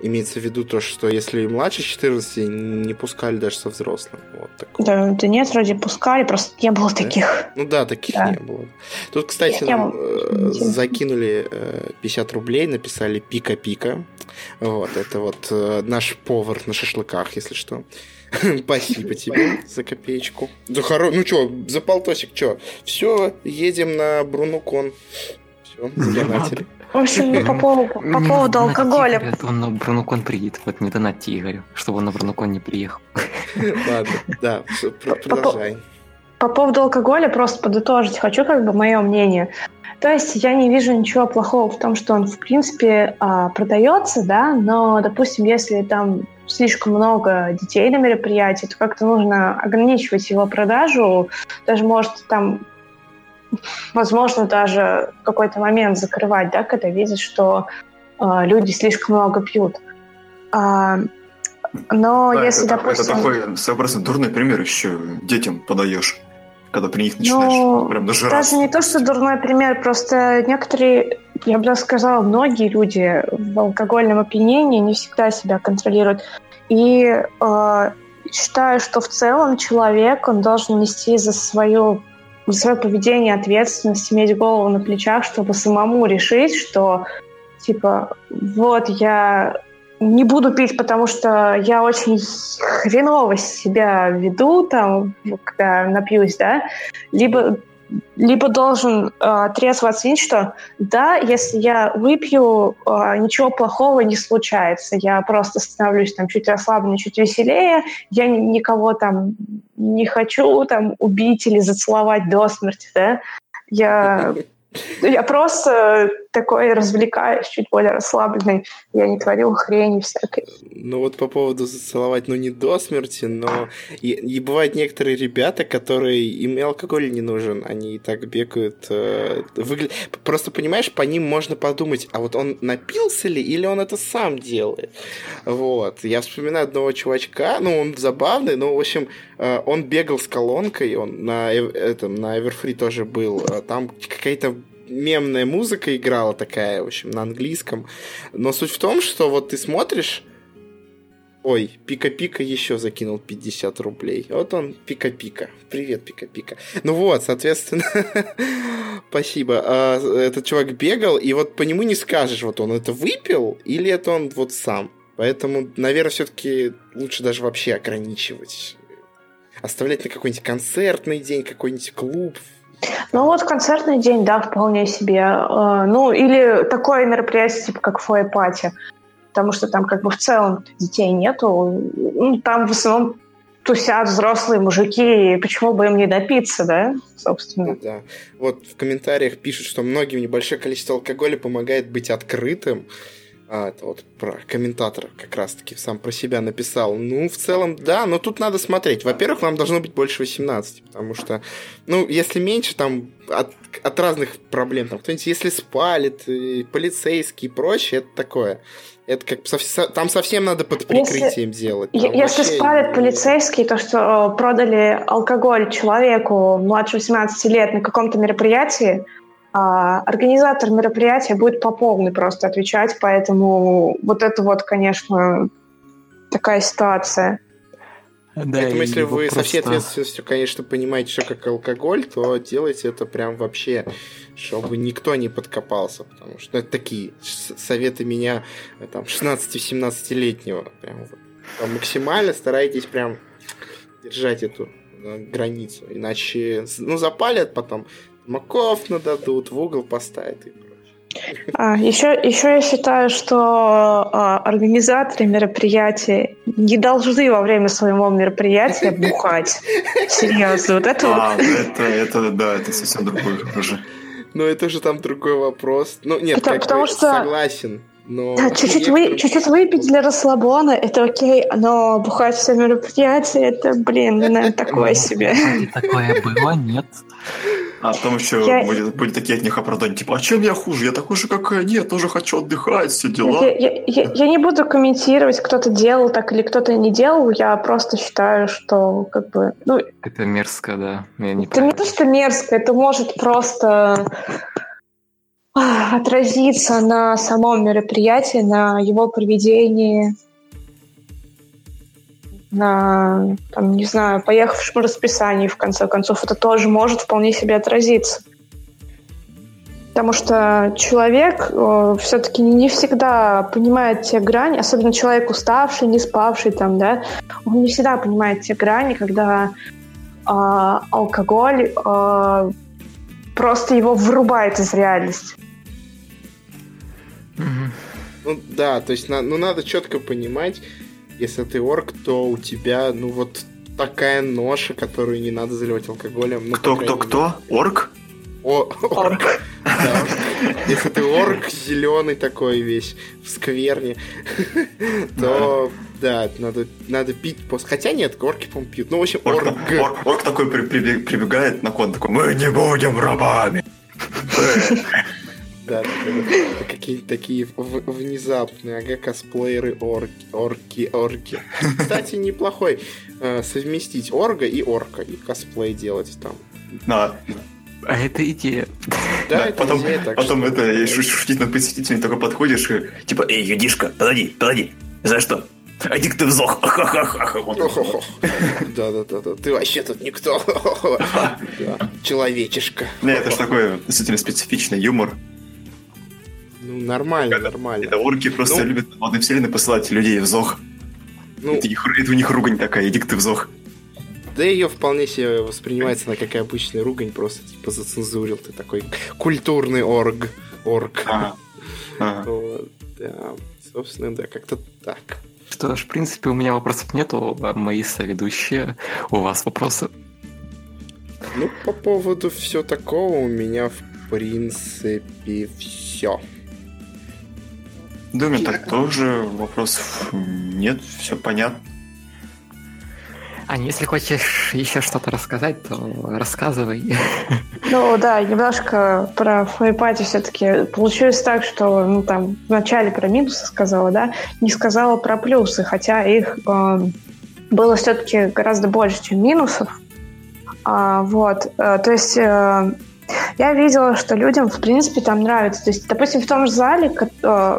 D: имеется в виду то, что если младше 14, не пускали даже со взрослым. Вот такого.
C: Да, да нет, вроде пускали, просто не было да? таких.
D: Ну да, таких да. не было. Тут, кстати, нам э, закинули э, 50 рублей, написали пика-пика. Вот, это вот э, наш повар на шашлыках, если что. Спасибо тебе за копеечку. За хоро... Ну что, за полтосик, что? Все, едем на Брунукон. Все, задонатили.
C: В общем, по поводу, по поводу алкоголя.
A: Он на Брунукон приедет, вот не донатьте Игорю, чтобы он на Брунукон не приехал.
D: Ладно, да, продолжай.
C: По поводу алкоголя просто подытожить хочу как бы мое мнение. То есть я не вижу ничего плохого в том, что он в принципе а, продается, да, но, допустим, если там слишком много детей на мероприятии, то как-то нужно ограничивать его продажу, даже может там возможно, даже в какой-то момент закрывать, да, когда видишь, что э, люди слишком много пьют. А, но да, если,
B: это,
C: допустим...
B: Это такой своеобразно дурной пример еще детям подаешь, когда при них начинаешь ну, прям даже
C: Даже не то, что дурной пример, просто некоторые, я бы даже сказала, многие люди в алкогольном опьянении не всегда себя контролируют. И э, считаю, что в целом человек, он должен нести за свою за свое поведение ответственность, иметь голову на плечах, чтобы самому решить, что типа вот я не буду пить, потому что я очень хреново себя веду, там, когда напьюсь, да, либо либо должен э, трезво оценить, что да, если я выпью, э, ничего плохого не случается. Я просто становлюсь там чуть расслабленнее, чуть веселее. Я никого там не хочу там убить или зацеловать до смерти, да. Я Я просто такой развлекаюсь, чуть более расслабленный. Я не творю хрени всякой.
D: Ну вот по поводу зацеловать, ну не до смерти, но и, и бывают некоторые ребята, которые им алкоголь не нужен, они и так бегают. Э, выгля... Просто понимаешь, по ним можно подумать, а вот он напился ли или он это сам делает. Вот. Я вспоминаю одного чувачка, ну он забавный, но в общем э, он бегал с колонкой, он на этом на Everfree тоже был, там какая-то мемная музыка играла такая, в общем, на английском. Но суть в том, что вот ты смотришь, Ой, Пика-Пика еще закинул 50 рублей. Вот он, Пика-Пика. Привет, Пика-Пика. Ну вот, соответственно, спасибо. А, этот чувак бегал, и вот по нему не скажешь, вот он это выпил, или это он вот сам. Поэтому, наверное, все-таки лучше даже вообще ограничивать. Оставлять на какой-нибудь концертный день, какой-нибудь клуб,
C: ну вот концертный день, да, вполне себе. Э, ну или такое мероприятие, типа как фойе-пати. Потому что там как бы в целом детей нету. Ну, там в основном тусят взрослые мужики, и почему бы им не допиться, да, собственно.
D: Да. Вот в комментариях пишут, что многим небольшое количество алкоголя помогает быть открытым. А, это вот про комментатор как раз-таки сам про себя написал. Ну, в целом, да, но тут надо смотреть. Во-первых, вам должно быть больше 18, потому что, ну, если меньше, там, от, от разных проблем, там, кто-нибудь, если спалит, полицейский и прочее, это такое. Это как там совсем надо под прикрытием если, делать.
C: Там если вообще... спалят полицейские, то что э, продали алкоголь человеку младше 18 лет на каком-то мероприятии, организатор мероприятия будет по полной просто отвечать, поэтому вот это вот, конечно, такая ситуация.
D: Да, Поэтому если вы просто... со всей ответственностью, конечно, понимаете, что как алкоголь, то делайте это прям вообще, чтобы никто не подкопался, потому что это такие советы меня там 16-17-летнего. Прям, вот, максимально старайтесь прям держать эту э, границу, иначе ну запалят потом, маков нададут, в угол поставят и
C: а, еще, еще я считаю, что а, организаторы мероприятий не должны во время своего мероприятия бухать. Серьезно, вот это
B: а, вот. Это, это, да, это совсем другой уже.
D: Ну, это же там другой вопрос. Ну, нет, это, потому что... согласен. Но
C: да, чуть-чуть, вы, чуть-чуть выпить для расслабона, это окей, но бухать все мероприятия, это, блин, наверное, такое себе.
A: Такое было, нет.
B: А потом еще я... будет, будет такие от них оправдания, типа, а чем я хуже? Я такой же, как и они, я тоже хочу отдыхать, все дела.
C: Я, я, я, я не буду комментировать, кто-то делал так или кто-то не делал, я просто считаю, что как бы... Ну,
A: это мерзко, да. Я
C: не это не то, что мерзко, это может просто отразиться на самом мероприятии, на его проведении на, там, не знаю, поехавшем расписании, в конце концов, это тоже может вполне себе отразиться. Потому что человек э, все-таки не всегда понимает те грани, особенно человек уставший, не спавший там, да, он не всегда понимает те грани, когда э, алкоголь э, просто его вырубает из реальности.
D: Ну да, то есть на, ну, надо четко понимать, если ты орк, то у тебя, ну вот такая ноша, которую не надо заливать алкоголем. Ну,
B: кто, кто, кто? Орк?
D: О, орк. Да. Если ты орк зеленый такой весь в скверне, то да, надо, надо пить после. Хотя нет, орки, по пьют. Ну, в общем, орк. Орк,
B: орк, орк такой при, при, прибегает на кон, такой, мы не будем рабами.
D: Да, это какие-то такие внезапные, ага, косплееры орки, орки, орки. Кстати, неплохой э, совместить орга и орка, и косплей делать там.
B: Да.
A: А это идея.
B: Да, да это потом, идея, так Потом что... это шутить над посетителями, только подходишь и типа, эй, юдишка, подойди, подойди. За что? А ты взох.
D: Да-да-да, ты вообще тут никто. Человечишка.
B: Не, это ж такой действительно специфичный юмор.
D: Ну, нормально, это, нормально.
B: Это орки просто ну, любят в водной вселенной посылать людей в зох. Ну, это, их, это у них ругань такая, иди ты в зох.
D: Да ее вполне себе воспринимается на как обычная ругань, просто типа зацензурил. Ты такой культурный орг. Орг. Ага. Ага. Вот, да. Собственно, да, как-то так.
A: Что ж, в принципе, у меня вопросов нету, а мои соведущие. У вас вопросы?
D: Ну, по поводу всего такого у меня, в принципе, все.
B: Думаю, так тоже вопросов нет, все понятно.
A: А если хочешь еще что-то рассказать, то рассказывай.
C: Ну да, немножко про флейпати все-таки получилось так, что ну, там вначале про минусы сказала, да, не сказала про плюсы, хотя их э, было все-таки гораздо больше, чем минусов. А, вот, э, то есть э, я видела, что людям, в принципе, там нравится. То есть, допустим, в том же зале, э,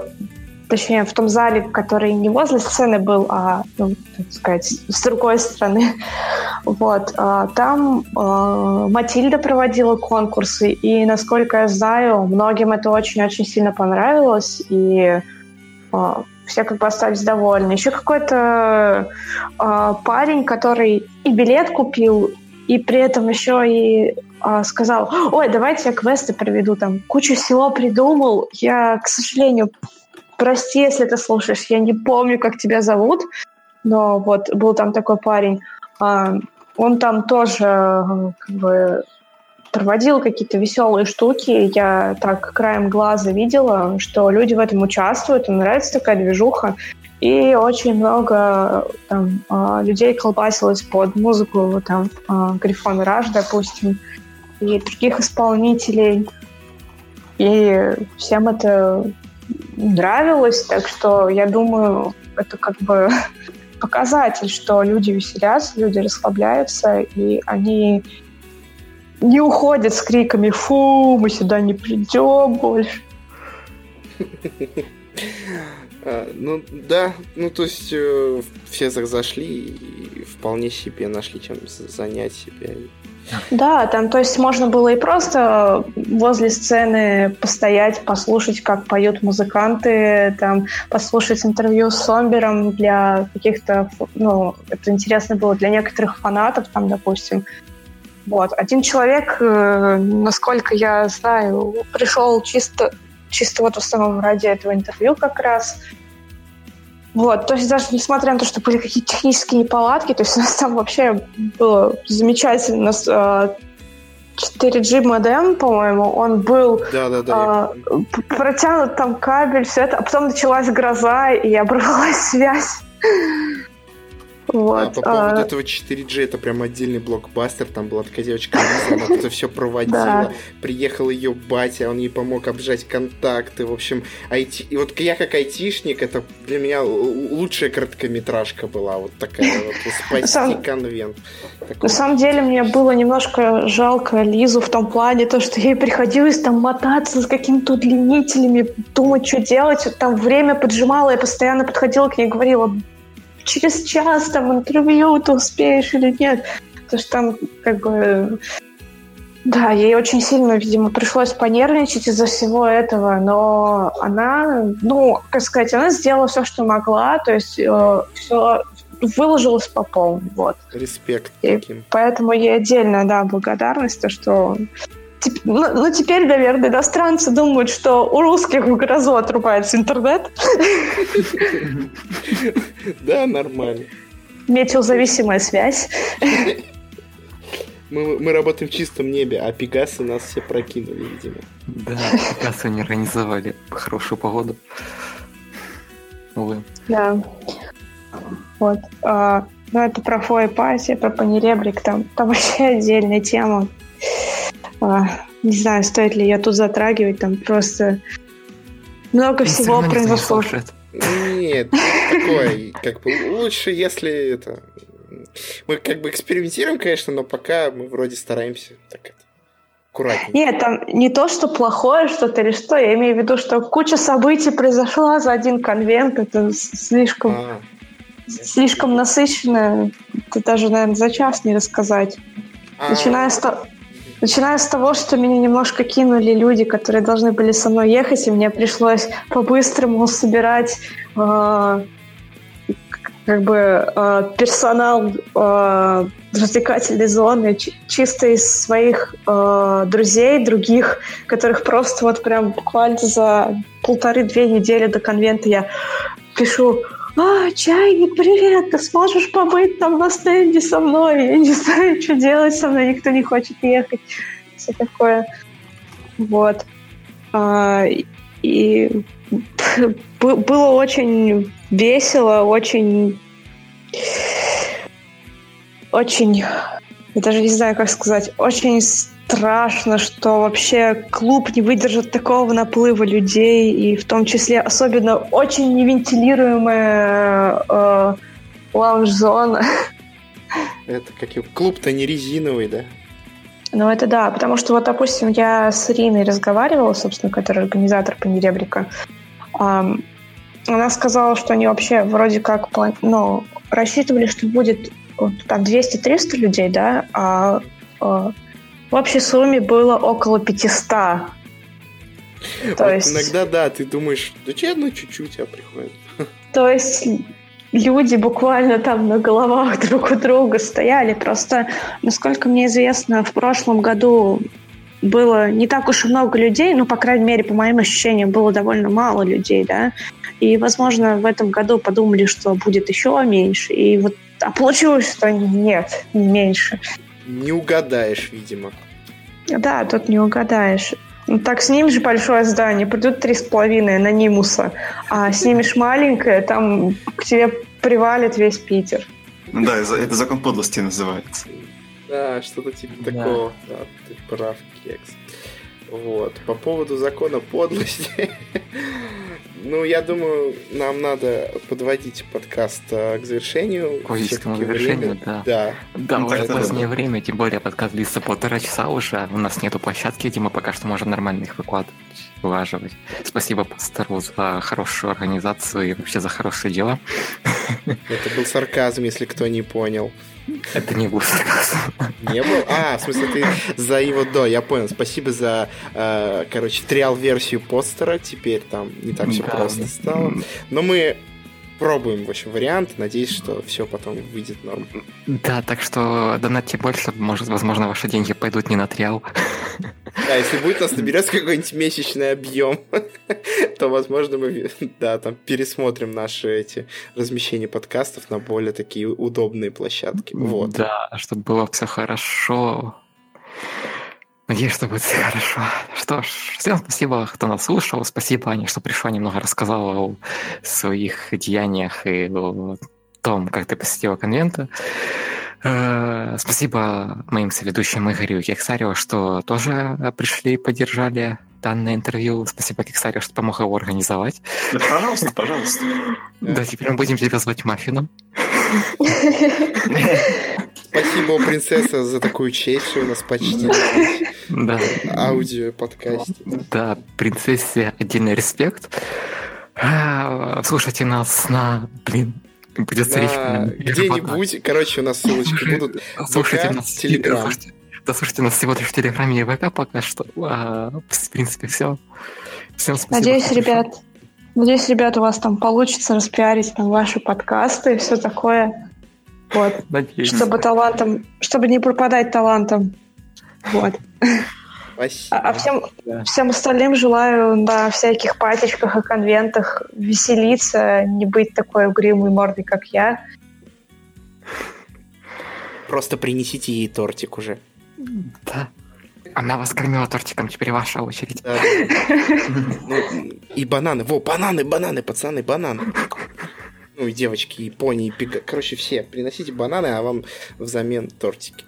C: точнее, в том зале, который не возле сцены был, а, ну, так сказать, с другой стороны, вот, а, там а, Матильда проводила конкурсы, и, насколько я знаю, многим это очень-очень сильно понравилось, и а, все как бы остались довольны. Еще какой-то а, парень, который и билет купил, и при этом еще и сказал, ой, давайте я квесты проведу, там кучу всего придумал. Я, к сожалению, прости, если ты слушаешь, я не помню, как тебя зовут, но вот был там такой парень, а, он там тоже как бы проводил какие-то веселые штуки. Я так краем глаза видела, что люди в этом участвуют, им нравится такая движуха. И очень много там, а, людей колбасилось под музыку там, а, Грифон Раш, допустим, и других исполнителей. И всем это нравилось, так что я думаю, это как бы показатель, что люди веселятся, люди расслабляются, и они не уходят с криками «Фу, мы сюда не придем больше».
D: А, ну да, ну то есть э, все зашли и вполне себе нашли чем занять себя.
C: Да, там, то есть можно было и просто возле сцены постоять, послушать, как поют музыканты, там, послушать интервью с Сомбером для каких-то, ну, это интересно было для некоторых фанатов, там, допустим. Вот. Один человек, э, насколько я знаю, пришел чисто, чисто вот в основном ради этого интервью как раз. Вот, то есть даже несмотря на то, что были какие-то технические неполадки, то есть у нас там вообще было замечательно. У нас 4G модем, по-моему, он был
D: да, да, да,
C: э, протянут там кабель, все это, а потом началась гроза, и оборвалась связь.
D: Вот. А по поводу а... этого 4G, это прям отдельный блокбастер, там была такая девочка Лиза, она это все проводила, приехал ее батя, он ей помог обжать контакты, в общем, IT... и вот я как айтишник, это для меня лучшая короткометражка была, вот такая вот, спасти конвент.
C: На самом деле мне было немножко жалко Лизу в том плане, то, что ей приходилось там мотаться с какими-то удлинителями, думать, что делать, там время поджимало, я постоянно подходила к ней и говорила, через час там интервью ты успеешь или нет. Потому что там как бы... Да, ей очень сильно, видимо, пришлось понервничать из-за всего этого, но она, ну, как сказать, она сделала все, что могла, то есть э, все выложилась по полной, вот.
D: Респект
C: И таким. Поэтому ей отдельно, да, благодарность, то, что ну, ну, теперь, наверное, иностранцы думают, что у русских в грозу отрубается интернет.
D: Да, нормально.
C: Метеозависимая связь.
D: Мы, мы работаем в чистом небе, а Пегасы нас все прокинули, видимо.
A: Да, Пегасы не организовали хорошую погоду. Увы.
C: Да. Вот. А, ну, это про Фойпаси, про Панеребрик, там, там вообще отдельная тема. А, не знаю, стоит ли ее тут затрагивать, там просто много Он всего произошло.
D: Нет, такой, как бы лучше, если это... Мы как бы экспериментируем, конечно, но пока мы вроде стараемся так это аккуратнее.
C: Нет, там не то, что плохое что-то или что, я имею в виду, что куча событий произошла за один конвент, это слишком, а. слишком насыщенно, это даже, наверное, за час не рассказать. А. Начиная с того... Начиная с того, что меня немножко кинули люди, которые должны были со мной ехать, и мне пришлось по-быстрому собирать э, как бы э, персонал э, развлекательной зоны чисто из своих э, друзей, других, которых просто вот прям буквально за полторы-две недели до конвента я пишу а, чайник, привет, ты сможешь побыть там на стенде со мной? Я не знаю, что делать со мной, никто не хочет ехать. Все такое. Вот. А, и было очень весело, очень... Очень... Я даже не знаю, как сказать. Очень страшно, что вообще клуб не выдержит такого наплыва людей, и в том числе особенно очень невентилируемая э, лаунж-зона.
D: Это как клуб-то не резиновый, да?
C: Ну, это да, потому что вот, допустим, я с Ириной разговаривала, собственно, которая организатор Понеребрика. Um, она сказала, что они вообще вроде как ну, рассчитывали, что будет там 200-300 людей, да, а, а в общей сумме было около 500. То
D: вот есть... Иногда, да, ты думаешь, да че, ну чуть-чуть, а приходит.
C: То есть люди буквально там на головах друг у друга стояли. Просто, насколько мне известно, в прошлом году было не так уж и много людей, ну, по крайней мере, по моим ощущениям, было довольно мало людей, да. И, возможно, в этом году подумали, что будет еще меньше. И вот а получилось, что нет, не меньше.
D: Не угадаешь, видимо.
C: Да, тут не угадаешь. Ну, так снимешь большое здание, придут три с половиной анонимуса, а снимешь маленькое, там к тебе привалит весь Питер.
B: Да, это закон подлости называется.
D: Да, что-то типа да. такого. Да, ты прав, Кекс. Вот. По поводу закона подлости. ну, я думаю, нам надо подводить подкаст а, к завершению.
A: К логическому завершению, да.
D: Да.
A: Да, ну, уже позднее время, тем более подкаст длится полтора часа уже. У нас нету площадки, где мы пока что можем нормально их выкладывать, вылаживать. Спасибо пастору за хорошую организацию и вообще за хорошие дела.
D: Это был сарказм, если кто не понял.
A: Это не был сарказм.
D: Не был? А, в смысле, ты за его до, я понял. Спасибо за, э, короче, триал-версию постера. Теперь там не так все да. просто стало. Но мы пробуем, в общем, вариант. Надеюсь, что все потом выйдет норм.
A: Да, так что донатьте больше, может, возможно, ваши деньги пойдут не на триал.
D: Да, если будет у нас наберется какой-нибудь месячный объем, то, возможно, мы да, там пересмотрим наши эти размещения подкастов на более такие удобные площадки. Вот.
A: Да, чтобы было все хорошо. Надеюсь, что будет все хорошо. Что ж, всем спасибо, кто нас слушал. Спасибо, Аня, что пришла, немного рассказала о своих деяниях и о том, как ты посетила конвенты. Э, спасибо моим соведущим Игорю Кексарио, что тоже пришли и поддержали данное интервью. Спасибо Кексарио, что помог его организовать.
B: Да, пожалуйста, пожалуйста.
A: Да, теперь мы будем тебя звать Маффином.
D: Спасибо, принцесса, за такую честь, что у нас почти
A: да.
D: аудио подкасте.
A: Да, принцессе отдельный респект. А, слушайте нас на, блин, придется речь.
D: Где-нибудь, короче, у нас ссылочки будут.
A: Слушайте нас в Телеграм. Да, слушайте нас всего лишь в Телеграме и ВК пока что. А, в принципе, все. Всем спасибо.
C: Надеюсь, ребят, надеюсь, ребят, у вас там получится распиарить там ваши подкасты и все такое. Вот. Надеюсь. Чтобы талантом, чтобы не пропадать талантом. Вот.
D: Спасибо.
C: А, всем, да. всем остальным желаю на всяких патечках и конвентах веселиться, не быть такой угрюмой мордой, как я.
D: Просто принесите ей тортик уже.
A: Да. Она вас кормила тортиком, теперь ваша очередь. Да,
D: ну, и бананы. Во, бананы, бананы, пацаны, бананы. Ну и девочки, и пони, и пига. Короче, все. Приносите бананы, а вам взамен тортики.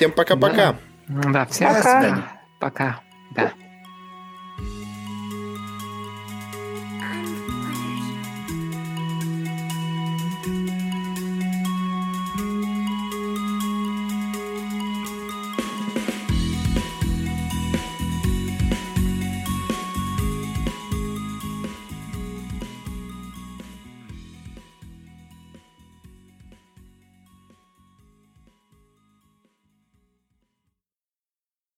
D: Всем пока-пока.
A: Да, всем пока. до свидания. Пока. Да.